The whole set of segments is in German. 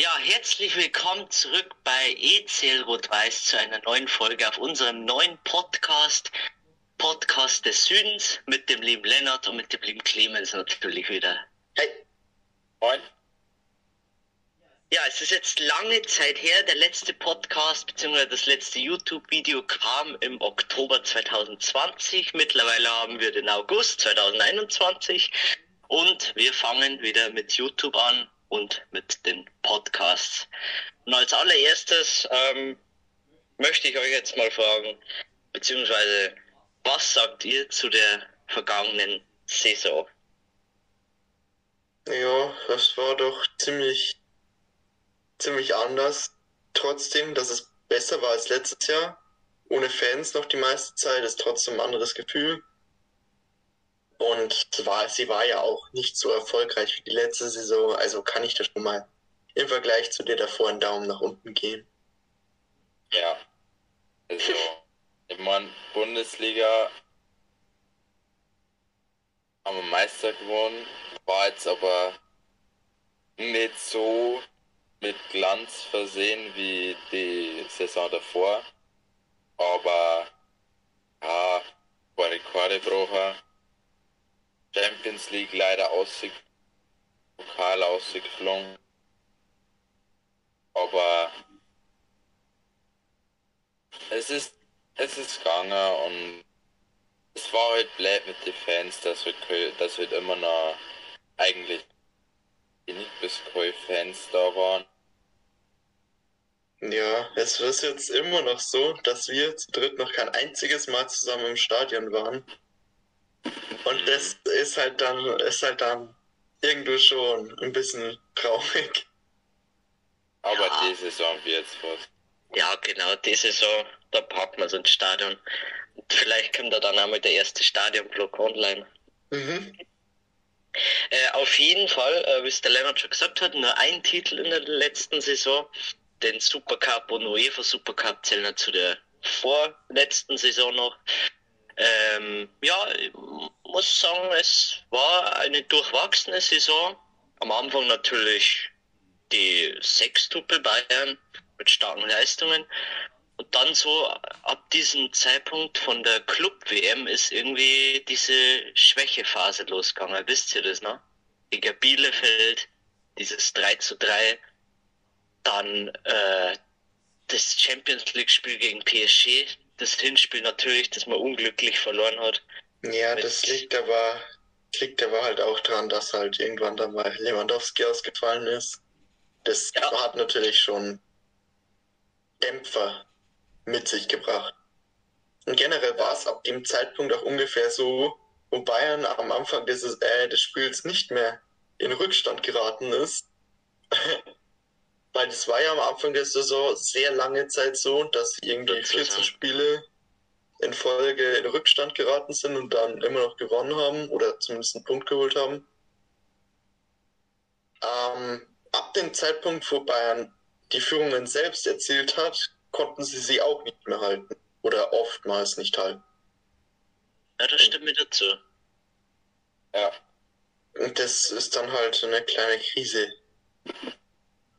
Ja, herzlich willkommen zurück bei ECL Rot-Weiß zu einer neuen Folge auf unserem neuen Podcast, Podcast des Südens mit dem lieben Lennart und mit dem lieben Clemens natürlich wieder. Hey. Moin. Ja, es ist jetzt lange Zeit her. Der letzte Podcast bzw. das letzte YouTube-Video kam im Oktober 2020. Mittlerweile haben wir den August 2021 und wir fangen wieder mit YouTube an und mit den Podcasts. Und als allererstes ähm, möchte ich euch jetzt mal fragen, beziehungsweise was sagt ihr zu der vergangenen Saison? Ja, das war doch ziemlich ziemlich anders. Trotzdem, dass es besser war als letztes Jahr. Ohne Fans noch die meiste Zeit, ist trotzdem ein anderes Gefühl. Und war, sie war ja auch nicht so erfolgreich wie die letzte Saison, also kann ich das schon mal im Vergleich zu dir davor einen Daumen nach unten geben. Ja. Also, ich meine, Bundesliga haben wir Meister gewonnen, war jetzt aber nicht so mit Glanz versehen wie die Saison davor. Aber ja, war Rekordebrocher. Champions League leider ausgeflogen, Pokal ausgeflogen. Aber es ist, es ist gegangen und es war halt blöd mit den Fans, dass wir, dass wir immer noch eigentlich nicht bis Fans da waren. Ja, es ist jetzt immer noch so, dass wir zu dritt noch kein einziges Mal zusammen im Stadion waren. Und das ist halt dann, ist halt dann irgendwo schon ein bisschen traurig. Aber ja. die Saison wird es was. Ja, genau, die Saison, da packen wir so ein Stadion. Vielleicht kommt da dann auch mal der erste Stadionblock online. Mhm. Äh, auf jeden Fall, äh, wie es der Lennart schon gesagt hat, nur ein Titel in der letzten Saison den Supercup und UEFA Supercup zählen zu der vorletzten Saison noch. Ähm, ja, ich muss sagen, es war eine durchwachsene Saison. Am Anfang natürlich die Sechstuppel Bayern mit starken Leistungen. Und dann so ab diesem Zeitpunkt von der Club-WM ist irgendwie diese Schwächephase losgegangen. Wisst ihr das noch? Gegen Bielefeld, dieses 3 zu 3 dann äh, das Champions League-Spiel gegen PSG, das Hinspiel natürlich, das man unglücklich verloren hat. Ja, das liegt aber, liegt aber halt auch daran, dass halt irgendwann dann mal Lewandowski ausgefallen ist. Das ja. hat natürlich schon Dämpfer mit sich gebracht. Und generell war es ab dem Zeitpunkt auch ungefähr so, wo Bayern am Anfang dieses, äh, des Spiels nicht mehr in Rückstand geraten ist, Weil es war ja am Anfang der Saison sehr lange Zeit so, dass irgendwie 14 Spiele in Folge in Rückstand geraten sind und dann immer noch gewonnen haben oder zumindest einen Punkt geholt haben. Ähm, ab dem Zeitpunkt, wo Bayern die Führungen selbst erzielt hat, konnten sie sie auch nicht mehr halten oder oftmals nicht halten. Ja, das stimmt mir dazu. Ja. Und das ist dann halt eine kleine Krise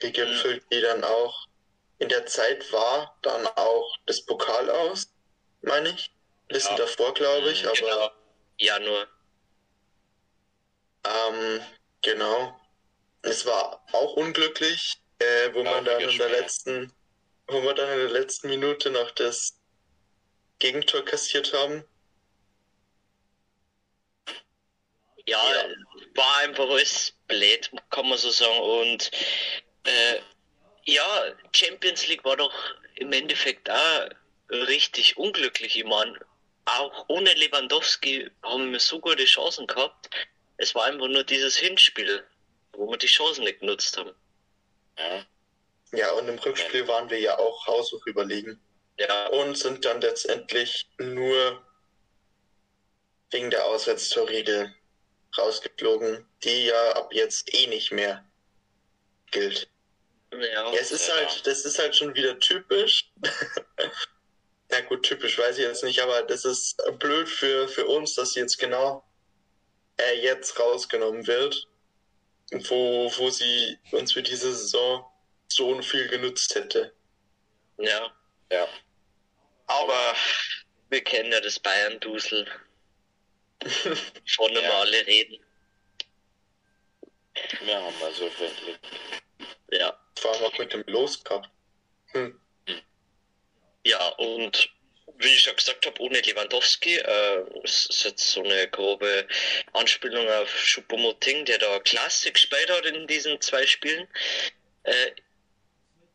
gegipfelt, die dann auch in der Zeit war, dann auch das Pokal aus, meine ich. Bisschen ja. davor, glaube ich, aber. Genau. Ja, nur. Ähm, genau. Es war auch unglücklich, äh, wo man dann in der letzten, wo wir dann in der letzten Minute noch das Gegentor kassiert haben. Ja, ja. war einfach alles blöd, kann man so sagen. Und äh, ja, Champions League war doch im Endeffekt auch richtig unglücklich. Ich meine, auch ohne Lewandowski haben wir so gute Chancen gehabt. Es war einfach nur dieses Hinspiel, wo wir die Chancen nicht genutzt haben. Ja, ja und im Rückspiel waren wir ja auch haushoch überlegen. Ja. Und sind dann letztendlich nur wegen der Auswärtstorregel rausgeflogen, die ja ab jetzt eh nicht mehr gilt. Ja, ja, es ist ja. halt, das ist halt schon wieder typisch. ja gut, typisch weiß ich jetzt nicht, aber das ist blöd für, für uns, dass jetzt genau er jetzt rausgenommen wird, wo, wo sie uns für diese Saison so viel genutzt hätte. Ja. Ja. Aber wir kennen ja das Bayern-Dusel. Von dem ja. alle reden. Wir haben also wirklich. Ja. Allem auch mit dem Los gehabt. Hm. Ja, und wie ich schon gesagt habe, ohne Lewandowski äh, ist jetzt so eine grobe Anspielung auf Choupo-Moting, der da klasse gespielt hat in diesen zwei Spielen. Äh,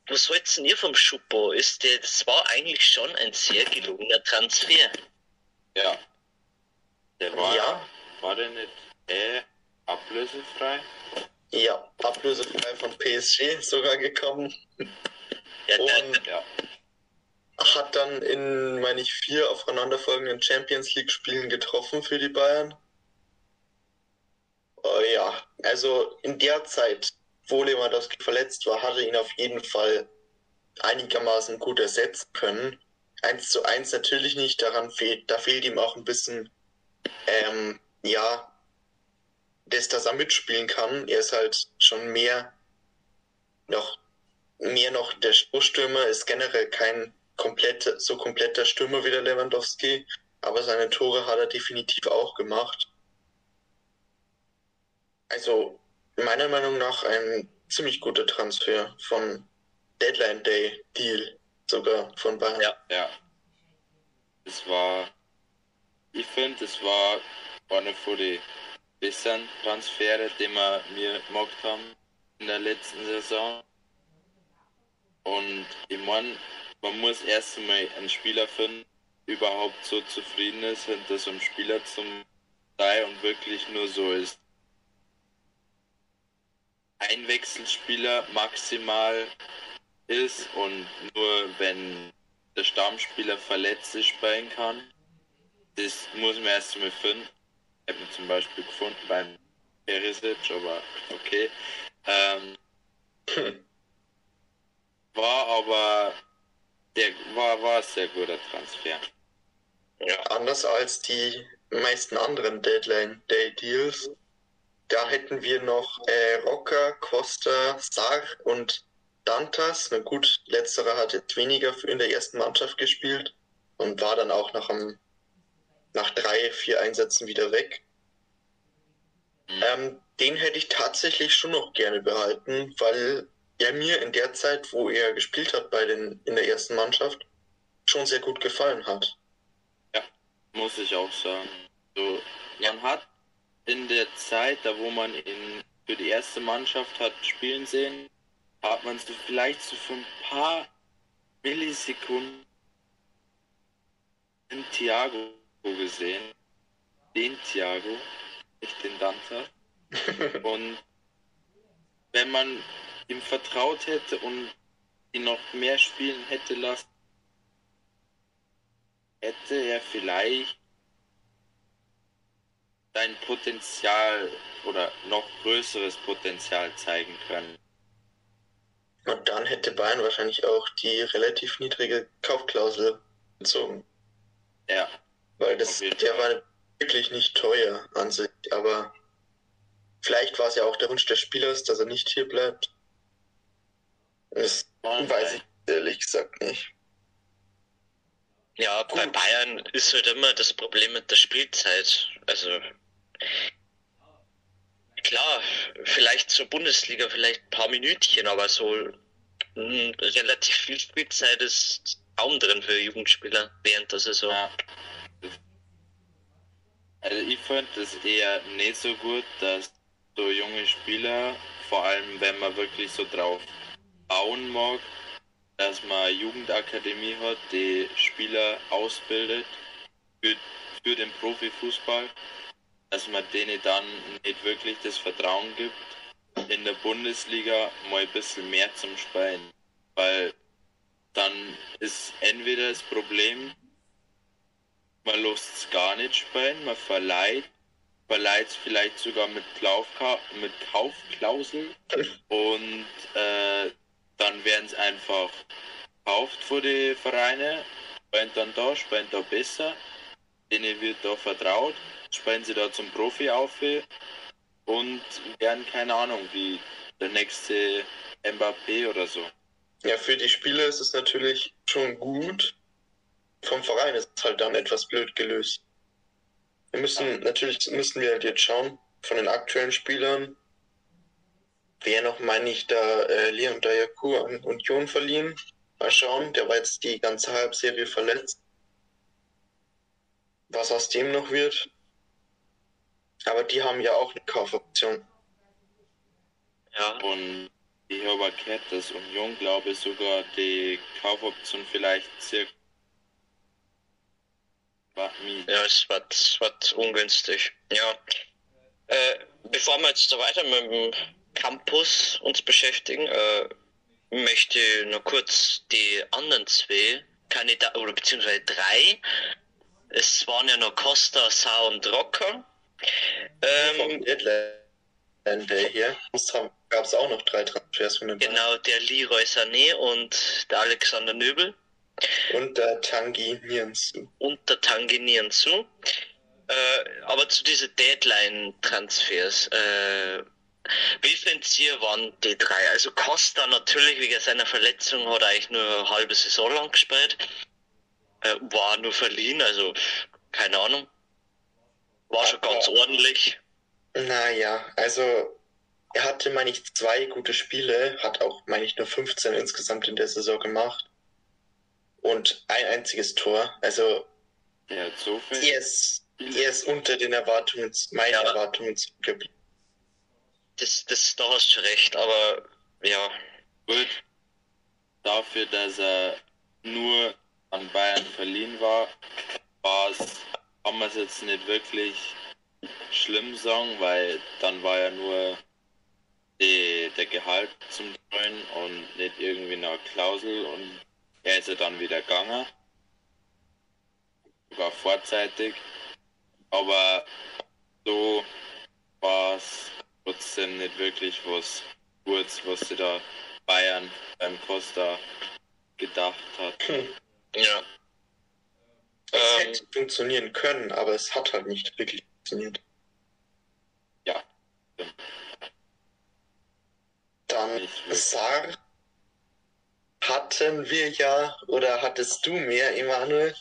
was haltet ihr vom Schuppo? Ist der, das war eigentlich schon ein sehr gelungener Transfer. Ja. Der war, ja. war der nicht äh, ablösefrei? Ja, ablösefrei von PSG sogar gekommen. Ja, Und ja. hat dann in, meine ich, vier aufeinanderfolgenden Champions League Spielen getroffen für die Bayern. Oh, ja, also in der Zeit wo Lewandowski verletzt war, hatte ihn auf jeden Fall einigermaßen gut ersetzen können. Eins zu eins natürlich nicht, daran fehlt, da fehlt ihm auch ein bisschen, ähm, ja, das, dass er mitspielen kann. Er ist halt schon mehr noch, mehr noch der Spurstürmer, ist generell kein komplett, so kompletter Stürmer wie der Lewandowski, aber seine Tore hat er definitiv auch gemacht. Also meiner Meinung nach ein ziemlich guter Transfer von Deadline Day Deal sogar von Bayern. Ja, ja. Es war, ich finde, es war einer von den besseren Transfere, die wir mir gemacht haben in der letzten Saison. Und ich meine, man muss erst einmal einen Spieler finden, überhaupt so zufrieden ist, hinter so einem Spieler zum sein und wirklich nur so ist ein Wechselspieler maximal ist und nur wenn der Stammspieler verletzt ist spielen kann. Das muss man erst mal finden. Ich habe zum Beispiel gefunden beim Perisic, aber okay. Ähm, war aber der war, war ein sehr guter Transfer. Ja, anders als die meisten anderen Deadline Day Deals da hätten wir noch äh, Rocker, Costa, Sar und Dantas. Na gut, letzterer hat jetzt weniger in der ersten Mannschaft gespielt und war dann auch nach, einem, nach drei, vier Einsätzen wieder weg. Mhm. Ähm, den hätte ich tatsächlich schon noch gerne behalten, weil er mir in der Zeit, wo er gespielt hat bei den, in der ersten Mannschaft, schon sehr gut gefallen hat. Ja, muss ich auch sagen. So, man hat in der Zeit, da wo man ihn für die erste Mannschaft hat spielen sehen, hat man so vielleicht so für ein paar Millisekunden in Thiago gesehen. Den Thiago, nicht den Dante. und wenn man ihm vertraut hätte und ihn noch mehr spielen hätte lassen, hätte er vielleicht sein Potenzial oder noch größeres Potenzial zeigen können. Und dann hätte Bayern wahrscheinlich auch die relativ niedrige Kaufklausel gezogen. Ja. Weil das, der war wirklich nicht teuer an sich, aber vielleicht war es ja auch der Wunsch des Spielers, dass er nicht hier bleibt. Das oh, weiß ich ehrlich gesagt nicht. Ja, Gut. bei Bayern ist halt immer das Problem mit der Spielzeit. Also Klar, vielleicht zur Bundesliga vielleicht ein paar Minütchen, aber so mh, relativ viel Spielzeit ist kaum drin für Jugendspieler während der Saison. Ja. Also ich finde es eher nicht so gut, dass so junge Spieler, vor allem wenn man wirklich so drauf bauen mag, dass man Jugendakademie hat, die Spieler ausbildet für, für den Profifußball dass man denen dann nicht wirklich das Vertrauen gibt, in der Bundesliga mal ein bisschen mehr zum Spielen. Weil dann ist entweder das Problem, man lässt es gar nicht spielen, man verleiht, verleiht es vielleicht sogar mit, Kaufka mit Kaufklausel und äh, dann werden es einfach gekauft vor die Vereine, spielen dann da, spielen da besser, denen wird da vertraut spielen sie da zum Profi auf und werden keine Ahnung, wie der nächste Mbappé oder so. Ja, für die Spieler ist es natürlich schon gut. Vom Verein ist es halt dann etwas blöd gelöst. Wir müssen, natürlich müssen wir halt jetzt schauen, von den aktuellen Spielern, wer noch, meine ich, da äh, Leon Dayaku an Union verliehen. Mal schauen, der war jetzt die ganze Halbserie verletzt. Was aus dem noch wird. Aber die haben ja auch eine Kaufoption. Ja. Und ich habe gehört, dass Union, glaube ich, sogar die Kaufoption vielleicht circa. Ja, es wird, es wird ungünstig. Ja. Äh, bevor wir jetzt so weiter mit dem Campus uns beschäftigen, äh, möchte ich nur kurz die anderen zwei Kandidaten, oder beziehungsweise drei. Es waren ja noch Costa, Sau und Rocker. Ähm, der hier gab es auch noch drei Transfers von den Genau, der Leroy Sané und der Alexander Nöbel. Und der Tangi Nianzu. Und der Tangi Nianzu. Äh, aber zu diesen Deadline-Transfers. Äh, wie findet ihr waren die drei? Also Costa natürlich wegen seiner Verletzung hat er eigentlich nur eine halbe Saison lang gespielt. Äh, war nur verliehen, also keine Ahnung. War schon ganz ordentlich. Naja, also er hatte, meine ich, zwei gute Spiele, hat auch, meine ich, nur 15 insgesamt in der Saison gemacht. Und ein einziges Tor. Also ja, so. Er ist, er ist unter den Erwartungen, meinen ja. Erwartungen geblieben. Das, das, da hast du recht, aber ja. Gut. Dafür, dass er nur an Bayern verliehen war, war es, kann man es jetzt nicht wirklich schlimm sagen, weil dann war ja nur die, der Gehalt zum Treuen und nicht irgendwie eine Klausel und er ist ja dann wieder gegangen. Sogar vorzeitig. Aber so war es trotzdem nicht wirklich was Gutes, was sie da Bayern beim Costa gedacht hat. Hm. Ja. Es ähm, hätte funktionieren können, aber es hat halt nicht wirklich funktioniert. Ja. Dann Sar hatten wir ja, oder hattest du mir, Emanuel,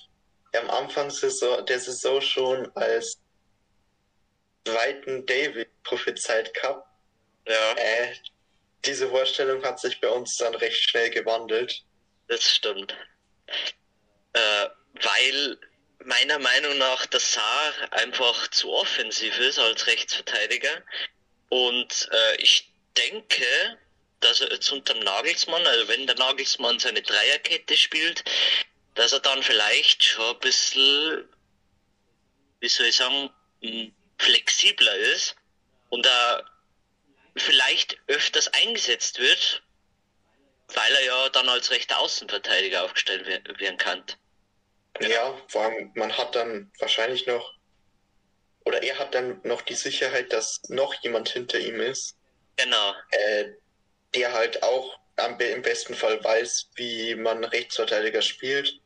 am Anfang der Saison schon als zweiten David prophezeit gehabt. Ja. Äh, diese Vorstellung hat sich bei uns dann recht schnell gewandelt. Das stimmt. Äh, weil meiner Meinung nach der Saar einfach zu offensiv ist als Rechtsverteidiger. Und äh, ich denke, dass er jetzt unter dem Nagelsmann, also wenn der Nagelsmann seine Dreierkette spielt, dass er dann vielleicht schon ein bisschen, wie soll ich sagen, hm, flexibler ist und da vielleicht öfters eingesetzt wird, weil er ja dann als rechter Außenverteidiger aufgestellt werden kann. Genau. Ja, vor allem man hat dann wahrscheinlich noch, oder er hat dann noch die Sicherheit, dass noch jemand hinter ihm ist. Genau. Äh, der halt auch am, im besten Fall weiß, wie man Rechtsverteidiger spielt.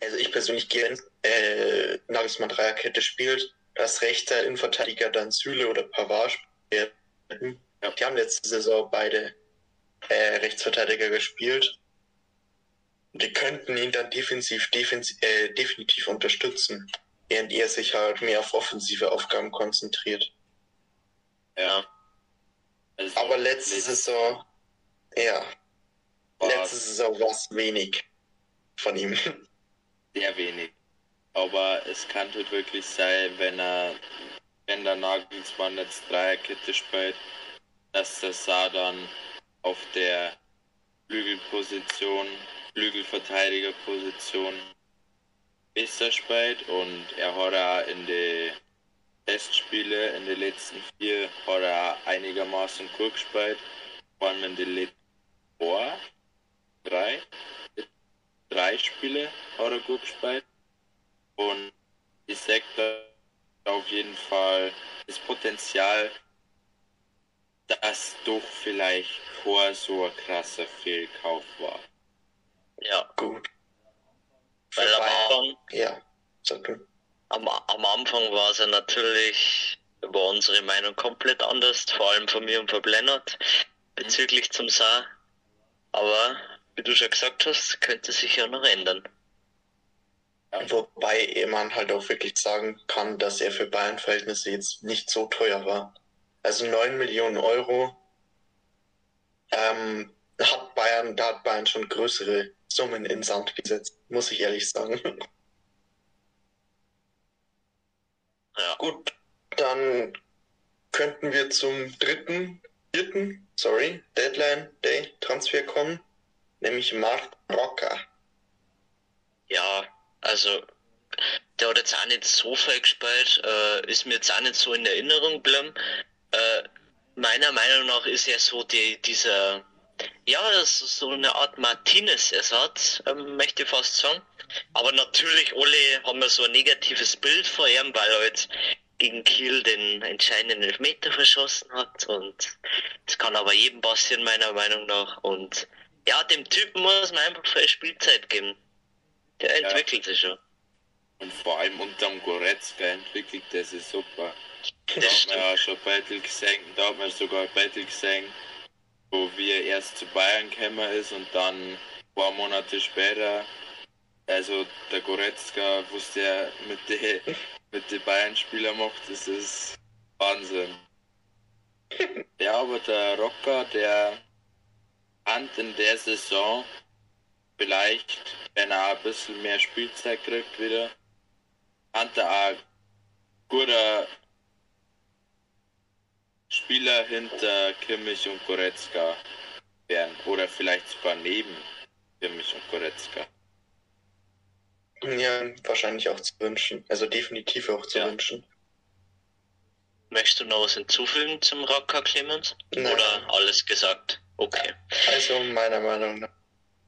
Also ich persönlich gehe, äh, Nagelsmann Dreierkette spielt, dass rechter Innenverteidiger dann Süle oder Pavard spielen. Ja. Die haben letzte Saison beide äh, Rechtsverteidiger gespielt. Die könnten ihn dann defensiv, defensiv äh, definitiv unterstützen, während er sich halt mehr auf offensive Aufgaben konzentriert. Ja. Also Aber letzte Saison, ja. Letzte Saison war es wenig von ihm. Sehr wenig. Aber es kann halt wirklich sein, wenn er, wenn der Nagelsmann jetzt Dreierkette spielt, dass der Saar dann auf der Flügelposition, Flügelverteidigerposition besser spielt und er hat auch in die Testspiele in den letzten vier hat er einigermaßen gut gespielt. Vor allem in den letzten Boah, drei, drei Spiele hat er gut gespielt. Und ich sage da auf jeden Fall das Potenzial, dass doch vielleicht vor so ein krasser Fehlkauf war. Ja. Gut. Weil am Anfang, ja, sag du am, am Anfang war es ja natürlich war unsere Meinung komplett anders, vor allem von mir und von Lennart bezüglich zum Saar. Aber wie du schon gesagt hast, könnte sich ja noch ändern. Wobei man halt auch wirklich sagen kann, dass er für Bayern-Verhältnisse jetzt nicht so teuer war. Also 9 Millionen Euro ähm, hat Bayern, da hat Bayern schon größere Summen in Sand gesetzt, muss ich ehrlich sagen. Ja. Gut, dann könnten wir zum dritten, vierten, sorry, Deadline Day Transfer kommen, nämlich Mark Rocker. Ja, also der hat jetzt auch nicht so viel gespielt, äh, ist mir jetzt auch nicht so in Erinnerung geblieben. Äh, meiner Meinung nach ist er so die, dieser, ja, das ist so eine Art Martinez-Ersatz, ähm, möchte ich fast sagen. Aber natürlich, alle haben wir so ein negatives Bild vor ihm, weil er jetzt gegen Kiel den entscheidenden Elfmeter verschossen hat. Und das kann aber jedem passieren, meiner Meinung nach. Und ja, dem Typen muss man einfach viel Spielzeit geben. Der entwickelt ja. sich schon. Und vor allem unterm Goretzka entwickelt der sich super. Da hat man ja schon Beitel gesehen, da hat man sogar Beitel gesehen, wo wir erst zu Bayern gekommen ist und dann ein paar Monate später, also der Goretzka, was der mit den mit den Bayern-Spielern macht, das ist Wahnsinn. ja, aber der Rocker, der hat in der Saison vielleicht, wenn er ein bisschen mehr Spielzeit kriegt wieder, hat er auch guter Spieler hinter Kimmich und Goretzka werden. Oder vielleicht sogar neben Kimmich und Goretzka. Ja, wahrscheinlich auch zu wünschen. Also definitiv auch zu ja. wünschen. Möchtest du noch was hinzufügen zum Rocker Clemens? Nein. Oder alles gesagt? Okay. Also meiner Meinung nach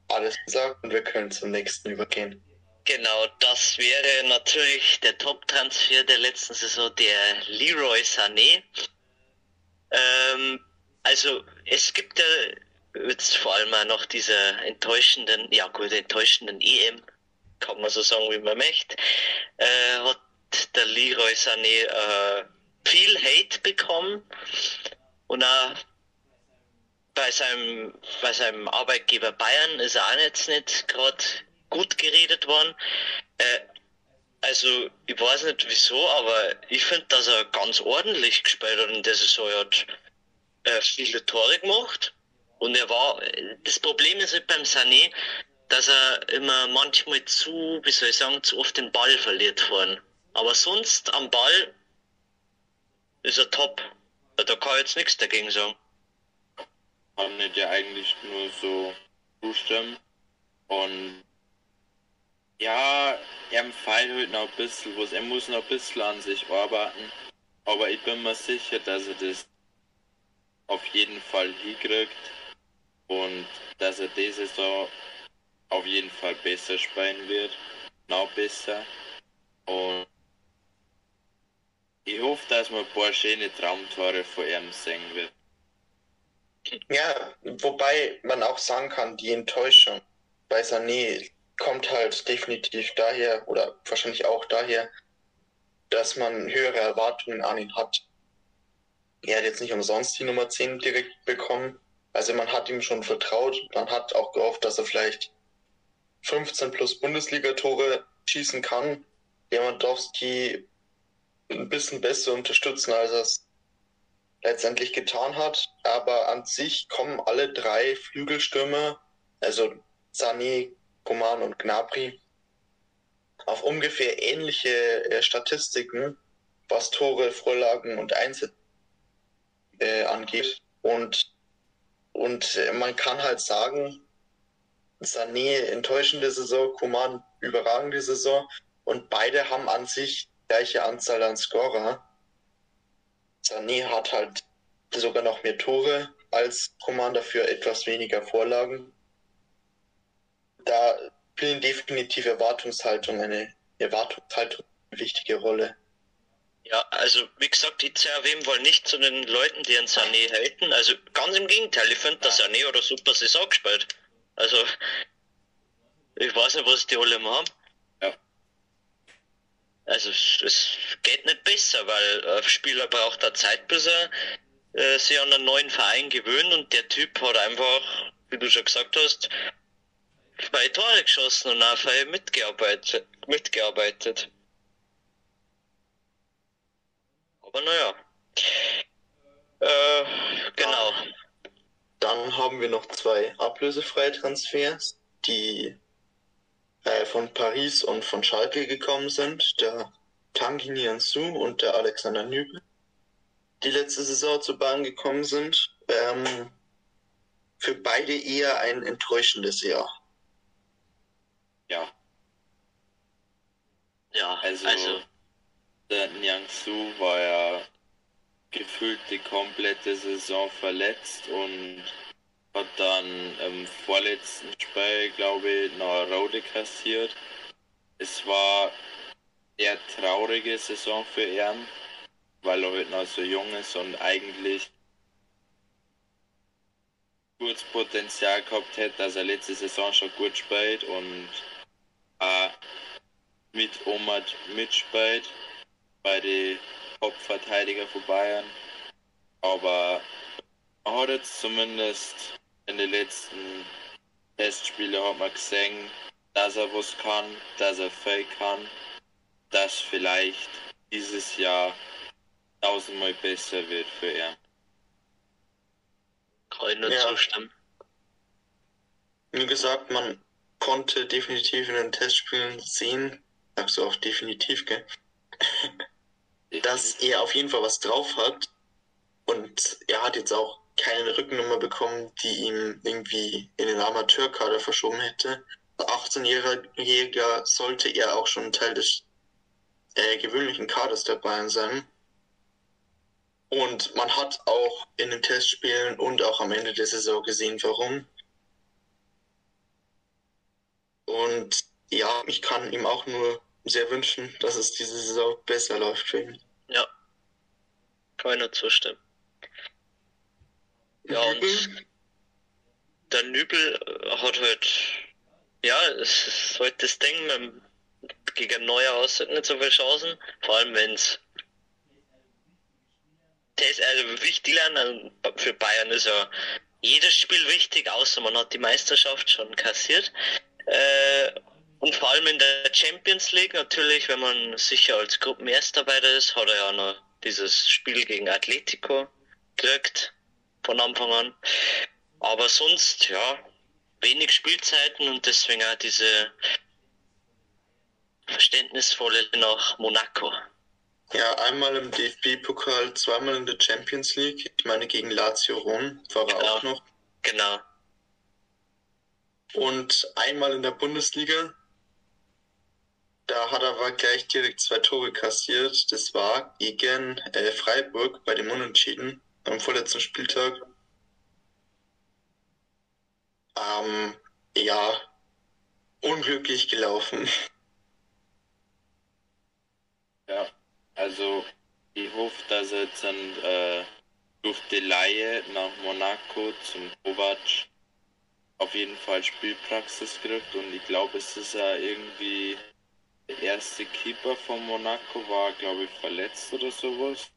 alles gesagt und wir können zum nächsten übergehen. Genau, das wäre natürlich der Top-Transfer der letzten Saison, der Leroy Sané. Ähm, also es gibt ja jetzt vor allem auch noch diese enttäuschenden, ja gut, enttäuschenden EM, kann man so sagen, wie man möchte, äh, hat der Leroy Sané äh, viel Hate bekommen und auch bei seinem, bei seinem Arbeitgeber Bayern ist er auch jetzt nicht gerade gut geredet worden. Äh, also, ich weiß nicht wieso, aber ich finde, dass er ganz ordentlich gespielt hat in der Saison. Er hat äh, viele Tore gemacht. Und er war, das Problem ist halt beim Sané, dass er immer manchmal zu, wie soll ich sagen, zu oft den Ball verliert vorn. Aber sonst am Ball ist er top. Da kann ich jetzt nichts dagegen sagen kann ich dir eigentlich nur so zustimmen. Und ja, er fehlt halt noch ein bisschen was. Er muss noch ein bisschen an sich arbeiten. Aber ich bin mir sicher, dass er das auf jeden Fall hinkriegt. Und dass er diese Saison auf jeden Fall besser spielen wird. Noch besser. Und ich hoffe, dass man ein paar schöne Traumtore von ihm sehen wird. Ja, wobei man auch sagen kann, die Enttäuschung bei Sané kommt halt definitiv daher oder wahrscheinlich auch daher, dass man höhere Erwartungen an ihn hat. Er hat jetzt nicht umsonst die Nummer 10 direkt bekommen. Also man hat ihm schon vertraut. Man hat auch gehofft, dass er vielleicht 15 plus Bundesliga-Tore schießen kann. Lewandowski ein bisschen besser unterstützen, als er es letztendlich getan hat. Aber an sich kommen alle drei Flügelstürmer, also Sani, Koman und Gnabry, auf ungefähr ähnliche äh, Statistiken, was Tore, Vorlagen und Einsätze äh, angeht. Und, und äh, man kann halt sagen, Sané enttäuschende Saison, Koman überragende Saison und beide haben an sich gleiche Anzahl an Scorer. Sané hat halt sogar noch mehr Tore als Commander für etwas weniger Vorlagen. Da spielen definitiv Erwartungshaltung eine Erwartungshaltung eine wichtige Rolle. Ja, also wie gesagt, auf jeden Fall nicht zu den Leuten, die an Sané halten. Also ganz im Gegenteil, ich finde, dass Sané oder super Saison gespielt. Also ich weiß nicht, was die alle haben. Ja. also es geht nicht besser, weil ein Spieler braucht da Zeit, bis er äh, sich an einen neuen Verein gewöhnt und der Typ hat einfach, wie du schon gesagt hast, zwei Tore geschossen und einfach mitgearbeitet. mitgearbeitet. Aber naja. Äh, genau. Dann haben wir noch zwei ablösefreie Transfers, die äh, von Paris und von Schalke gekommen sind. Der Tanguy Nianzou und der Alexander Nübel, die letzte Saison zur Bahn gekommen sind. Ähm, für beide eher ein enttäuschendes Jahr. Ja. Ja, also, also der Niangsu war ja gefühlt die komplette Saison verletzt und hat dann im vorletzten Spiel, glaube ich, noch eine Rode kassiert. Es war eher traurige Saison für ihn, weil er halt noch so jung ist und eigentlich gutes Potenzial gehabt hätte, dass er letzte Saison schon gut spielt und auch mit Omad mitspielt bei den Hauptverteidiger von Bayern. Aber man hat jetzt zumindest in den letzten Testspielen hat man gesehen, dass er was kann, dass er viel kann, dass vielleicht dieses Jahr tausendmal besser wird für ihn. Kann ich nur ja. zustimmen. Wie gesagt, man konnte definitiv in den Testspielen sehen, sagst du auch definitiv, gell? dass er auf jeden Fall was drauf hat. Und er hat jetzt auch keine Rückennummer bekommen, die ihm irgendwie in den Amateurkader verschoben hätte. 18-Jähriger sollte er auch schon Teil des äh, gewöhnlichen Kaders der Bayern sein. Und man hat auch in den Testspielen und auch am Ende der Saison gesehen, warum. Und ja, ich kann ihm auch nur sehr wünschen, dass es diese Saison besser läuft für ihn. Ja, kann ich nur zustimmen. Ja, und der Nübel hat halt, ja, es ist halt das Ding, gegen neue aus nicht so viele Chancen, vor allem wenn es der ist also wichtig lernen. Für Bayern ist ja jedes Spiel wichtig, außer man hat die Meisterschaft schon kassiert. Äh, und vor allem in der Champions League natürlich, wenn man sicher als Gruppenerster dabei ist, hat er ja noch dieses Spiel gegen Atletico gekriegt von Anfang an. Aber sonst, ja, wenig Spielzeiten und deswegen auch diese verständnisvolle nach Monaco. Ja, einmal im DFB-Pokal, zweimal in der Champions League. Ich meine, gegen Lazio Rom war er genau. auch noch. Genau. Und einmal in der Bundesliga. Da hat er aber gleich direkt zwei Tore kassiert. Das war gegen äh, Freiburg bei dem Unentschieden am vorletzten Spieltag. Ähm, ja, unglücklich gelaufen. Ja. Also ich hoffe, dass er jetzt ein, äh, durch die Laie nach Monaco zum Kovac auf jeden Fall Spielpraxis kriegt und ich glaube, es ist ja irgendwie der erste Keeper von Monaco war, glaube ich, verletzt oder sowas.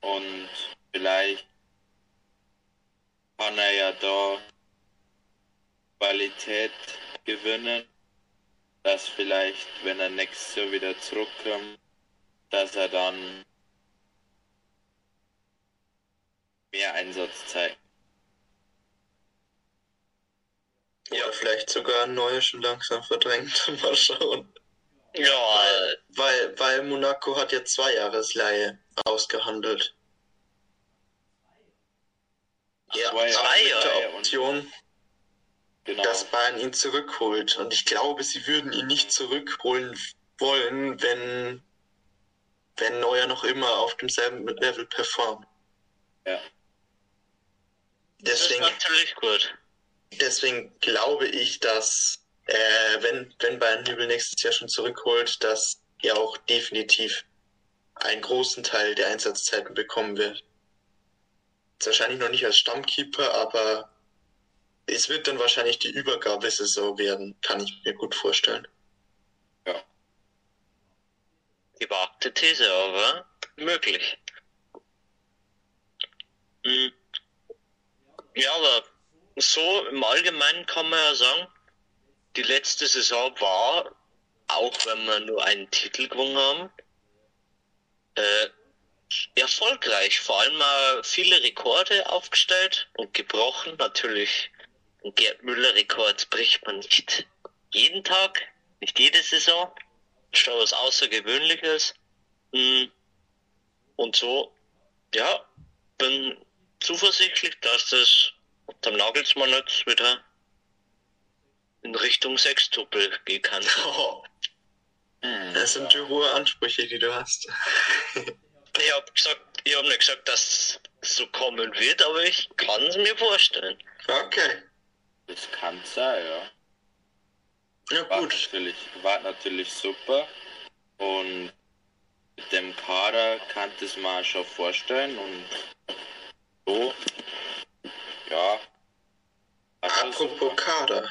Und vielleicht kann er ja da Qualität gewinnen, dass vielleicht, wenn er nächstes Jahr wieder zurückkommt, dass er dann mehr Einsatz zeigt. Ja, Oder vielleicht sogar neue schon langsam verdrängt. Mal schauen. Ja, weil, weil, weil Monaco hat ja zwei Jahresleihe ausgehandelt. Ja, zwei, zwei Jahre. Option, genau. dass Bayern ihn zurückholt. Und ich glaube, sie würden ihn nicht zurückholen wollen, wenn wenn Neuer noch immer auf demselben Level performt. Ja. Deswegen, das ist natürlich gut. Deswegen glaube ich, dass äh, wenn, wenn Bayern Nübel nächstes Jahr schon zurückholt, dass er auch definitiv einen großen Teil der Einsatzzeiten bekommen wird. Ist wahrscheinlich noch nicht als Stammkeeper, aber es wird dann wahrscheinlich die Übergabesaison werden, kann ich mir gut vorstellen. Gewagte These, aber möglich. Hm. Ja, aber so im Allgemeinen kann man ja sagen, die letzte Saison war, auch wenn wir nur einen Titel gewonnen haben, äh, erfolgreich. Vor allem äh, viele Rekorde aufgestellt und gebrochen. Natürlich, ein Gerd Müller-Rekord bricht man nicht jeden Tag, nicht jede Saison. Schon was Außergewöhnliches. Hm. Und so, ja, bin zuversichtlich, dass das der Nagelsmann jetzt wieder in Richtung Sextuppel gehen kann. Oh. Das sind die hohe Ansprüche, die du hast. ich habe gesagt, ich habe nicht gesagt, dass es so kommen wird, aber ich kann es mir vorstellen. Okay. Das kann sein, ja. Ja, gut. War natürlich, war natürlich super. Und mit dem Kader kann es man schon vorstellen. Und so, ja. Apropos Kader.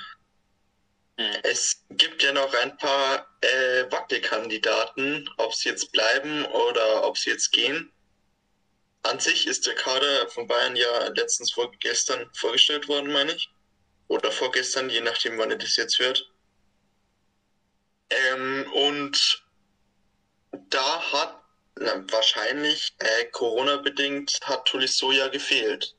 Hm. Es gibt ja noch ein paar äh, Wackelkandidaten, ob sie jetzt bleiben oder ob sie jetzt gehen. An sich ist der Kader von Bayern ja letztens vor, gestern vorgestellt worden, meine ich. Oder vorgestern, je nachdem, wann ihr das jetzt hört. Ähm, und da hat na, wahrscheinlich äh, Corona-bedingt hat Tolisso ja gefehlt.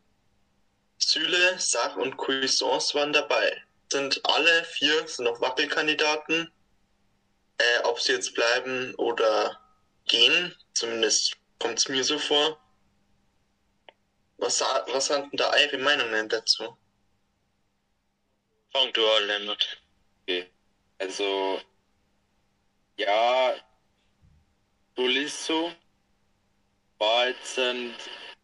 Süle, Sach und Cuisance waren dabei. Sind alle vier sind noch Wackelkandidaten. Äh, ob sie jetzt bleiben oder gehen, zumindest kommt es mir so vor. Was, was sind denn da eure Meinungen dazu? Fang du an, Lennart. Okay. Also, ja, Tolisso war jetzt in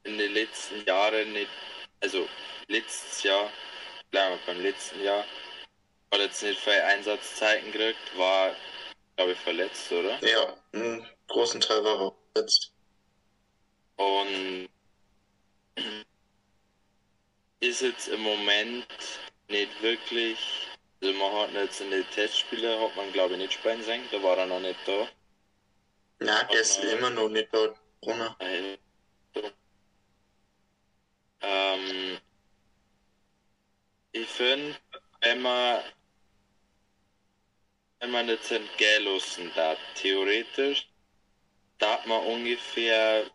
den letzten Jahren nicht, also letztes Jahr, bleiben wir beim letzten Jahr, hat jetzt nicht viel Einsatzzeiten gekriegt, war, glaube ich, verletzt, oder? Ja, einen großen Teil war er verletzt. Und ist jetzt im Moment nicht wirklich, also man hat jetzt in den Testspielen, hat man glaube ich nicht spielen sehen, da war er noch nicht da. Nein, der ist immer noch nicht da, Brunner. Ähm, ich finde, wenn man wenn man jetzt entgehen da theoretisch darf man ungefähr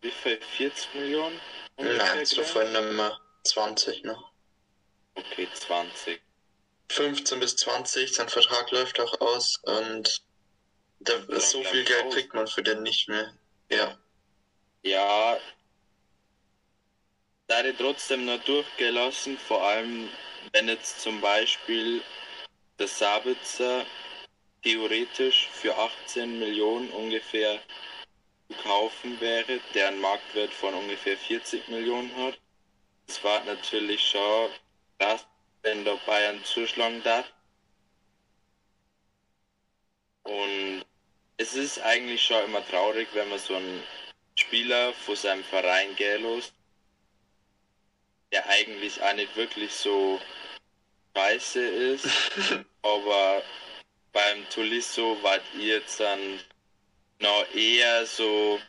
wie viel 40 Millionen? Nein, so von einem 20 noch. Okay, 20. 15 bis 20, sein Vertrag läuft auch aus und da, so viel Geld aus. kriegt man für den nicht mehr. Ja. Ja, hätte trotzdem noch durchgelassen, vor allem wenn jetzt zum Beispiel der Sabitzer theoretisch für 18 Millionen ungefähr zu kaufen wäre, der einen Marktwert von ungefähr 40 Millionen hat. Das war natürlich schon das, wenn der Bayern zuschlagen darf. Und es ist eigentlich schon immer traurig, wenn man so einen Spieler von seinem Verein gehen der eigentlich auch nicht wirklich so scheiße ist, aber beim Tulisso wart ihr jetzt dann noch eher so,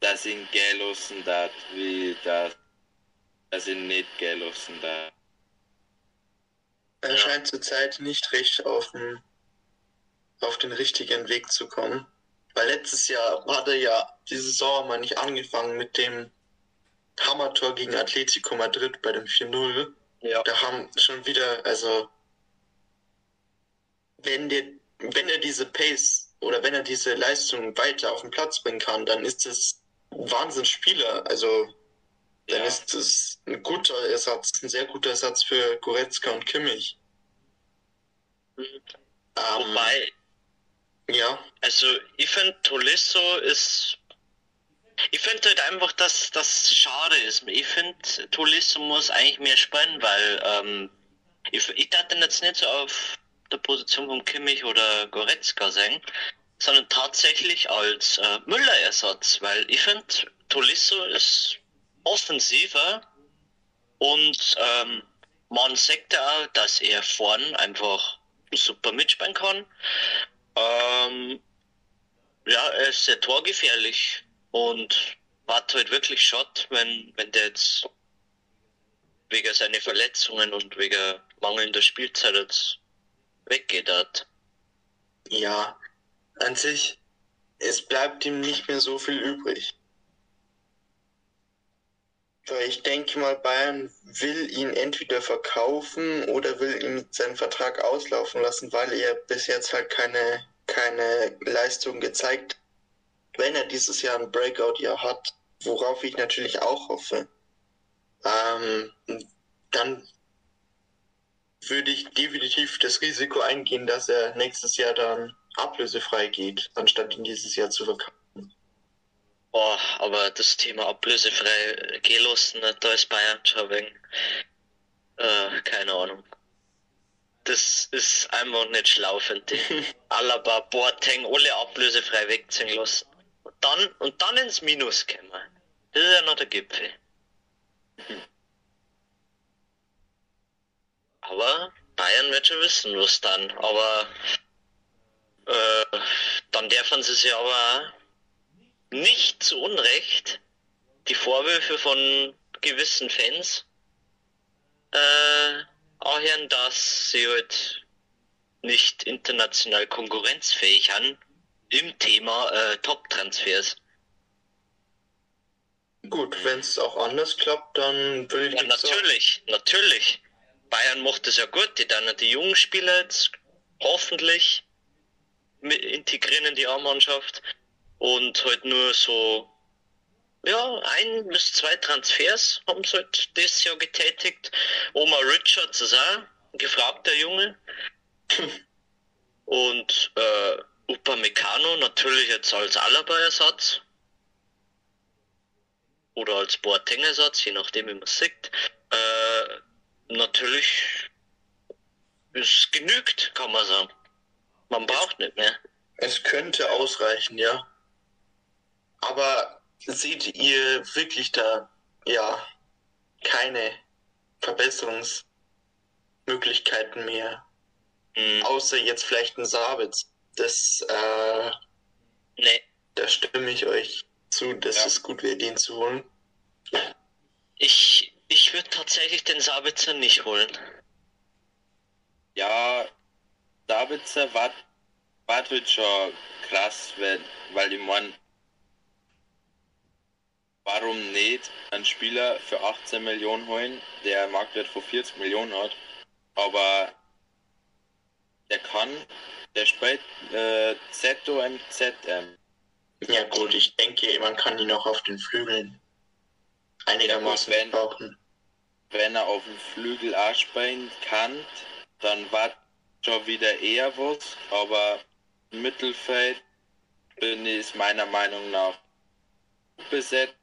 dass ihn gehen lassen darf, wie das, dass ihn nicht gehen lassen darf. Er scheint zurzeit nicht recht auf den, auf den richtigen Weg zu kommen. Weil letztes Jahr hat er ja die Saison mal nicht angefangen mit dem Hammertor gegen Atletico Madrid bei dem 4-0. Ja. Da haben schon wieder, also wenn der, wenn er diese Pace oder wenn er diese Leistung weiter auf den Platz bringen kann, dann ist es ein Wahnsinnsspieler. Also dann ja. ist es ein guter Ersatz, ein sehr guter Ersatz für Goretzka und Kimmich. Mhm. Ähm, Wobei, ja. Also ich finde Tolisso ist ich finde halt einfach, dass das schade ist. Ich finde, Tolisso muss eigentlich mehr spielen, weil ähm, ich, ich dachte jetzt nicht so auf der Position von Kimmich oder Goretzka sein, sondern tatsächlich als äh, Müller-Ersatz, weil ich finde, Tolisso ist offensiver und ähm, man sagt ja, dass er vorn einfach super mitspielen kann. Ähm, ja, er ist sehr torgefährlich und hat halt wirklich Schott, wenn, wenn der jetzt wegen seiner Verletzungen und wegen mangelnder Spielzeit jetzt weggeht hat. Ja, an sich, es bleibt ihm nicht mehr so viel übrig. Ich denke mal, Bayern will ihn entweder verkaufen oder will ihm seinen Vertrag auslaufen lassen, weil er bis jetzt halt keine, keine Leistung gezeigt hat. Wenn er dieses Jahr ein Breakout-Jahr hat, worauf ich natürlich auch hoffe, ähm, dann würde ich definitiv das Risiko eingehen, dass er nächstes Jahr dann ablösefrei geht, anstatt ihn dieses Jahr zu verkaufen. Boah, aber das Thema ablösefrei gehen lassen, da ist Bayern schon wegen, äh, keine Ahnung. Das ist einfach nicht schlau, finde ich. Alaba, Boateng, alle ablösefrei wegziehen lassen. Und dann, und dann ins Minus kommen. Das ist ja noch der Gipfel. Aber Bayern wird schon wissen, was dann. Aber äh, dann dürfen sie sich aber nicht zu Unrecht die Vorwürfe von gewissen Fans äh, anhören, dass sie halt nicht international konkurrenzfähig haben im Thema äh, Top-Transfers. Gut, wenn es auch anders klappt, dann würde ich Ja, natürlich, auch. natürlich. Bayern macht es ja gut, die dann die jungen Spieler jetzt hoffentlich integrieren in die A-Mannschaft und halt nur so ja, ein bis zwei Transfers haben sie halt das Jahr getätigt. Oma Richards ist auch ein gefragter Junge. Und äh, Upamecano natürlich jetzt als Alaba-Ersatz. Oder als Boateng-Ersatz, je nachdem, wie man es sieht. Äh, natürlich es genügt, kann man sagen. Man braucht nicht mehr. Es könnte ausreichen, ja. Aber seht ihr wirklich da, ja, keine Verbesserungsmöglichkeiten mehr? Mhm. Außer jetzt vielleicht ein Sabitz. Das, äh, nee. Da stimme ich euch zu, dass ja. es gut wäre, den zu holen. Ich, ich würde tatsächlich den Sabitzer nicht holen. Ja, Sabitzer war, war halt schon krass, weil, weil ich meine, warum nicht einen Spieler für 18 Millionen holen, der Marktwert von 40 Millionen hat, aber der kann, der spielt äh, ZOM, ZM. Ja gut, ich denke, man kann ihn auch auf den Flügeln einigermaßen ja, wenn, brauchen. Wenn er auf dem Flügel auch spielen kann, dann war schon wieder eher was, aber im Mittelfeld bin ich meiner Meinung nach besetzt,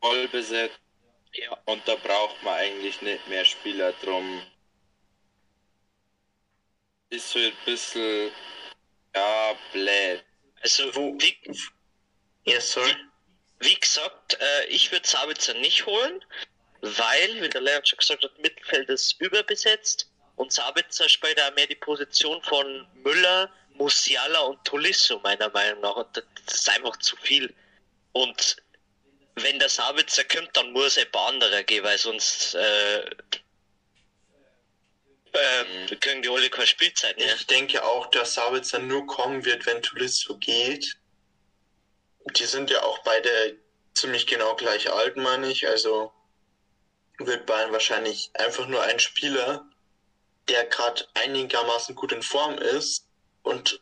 voll besetzt. Ja. Und da braucht man eigentlich nicht mehr Spieler drum. Ist so ein bisschen, ja, blöd. Also, wo, wie, yes, sorry. Wie gesagt, äh, ich würde Sabitzer nicht holen, weil, wie der Lehrer schon gesagt hat, Mittelfeld ist überbesetzt und Sabitzer spielt da mehr die Position von Müller, Musiala und Tolisso, meiner Meinung nach. Und das ist einfach zu viel. Und wenn der Sabitzer kommt, dann muss ein paar andere gehen, weil sonst äh, äh, kriegen die alle Spielzeit mehr. Ich denke auch, dass Sabitzer nur kommen wird, wenn Tolisso geht die sind ja auch beide ziemlich genau gleich alt, meine ich. Also wird Bayern wahrscheinlich einfach nur ein Spieler, der gerade einigermaßen gut in Form ist und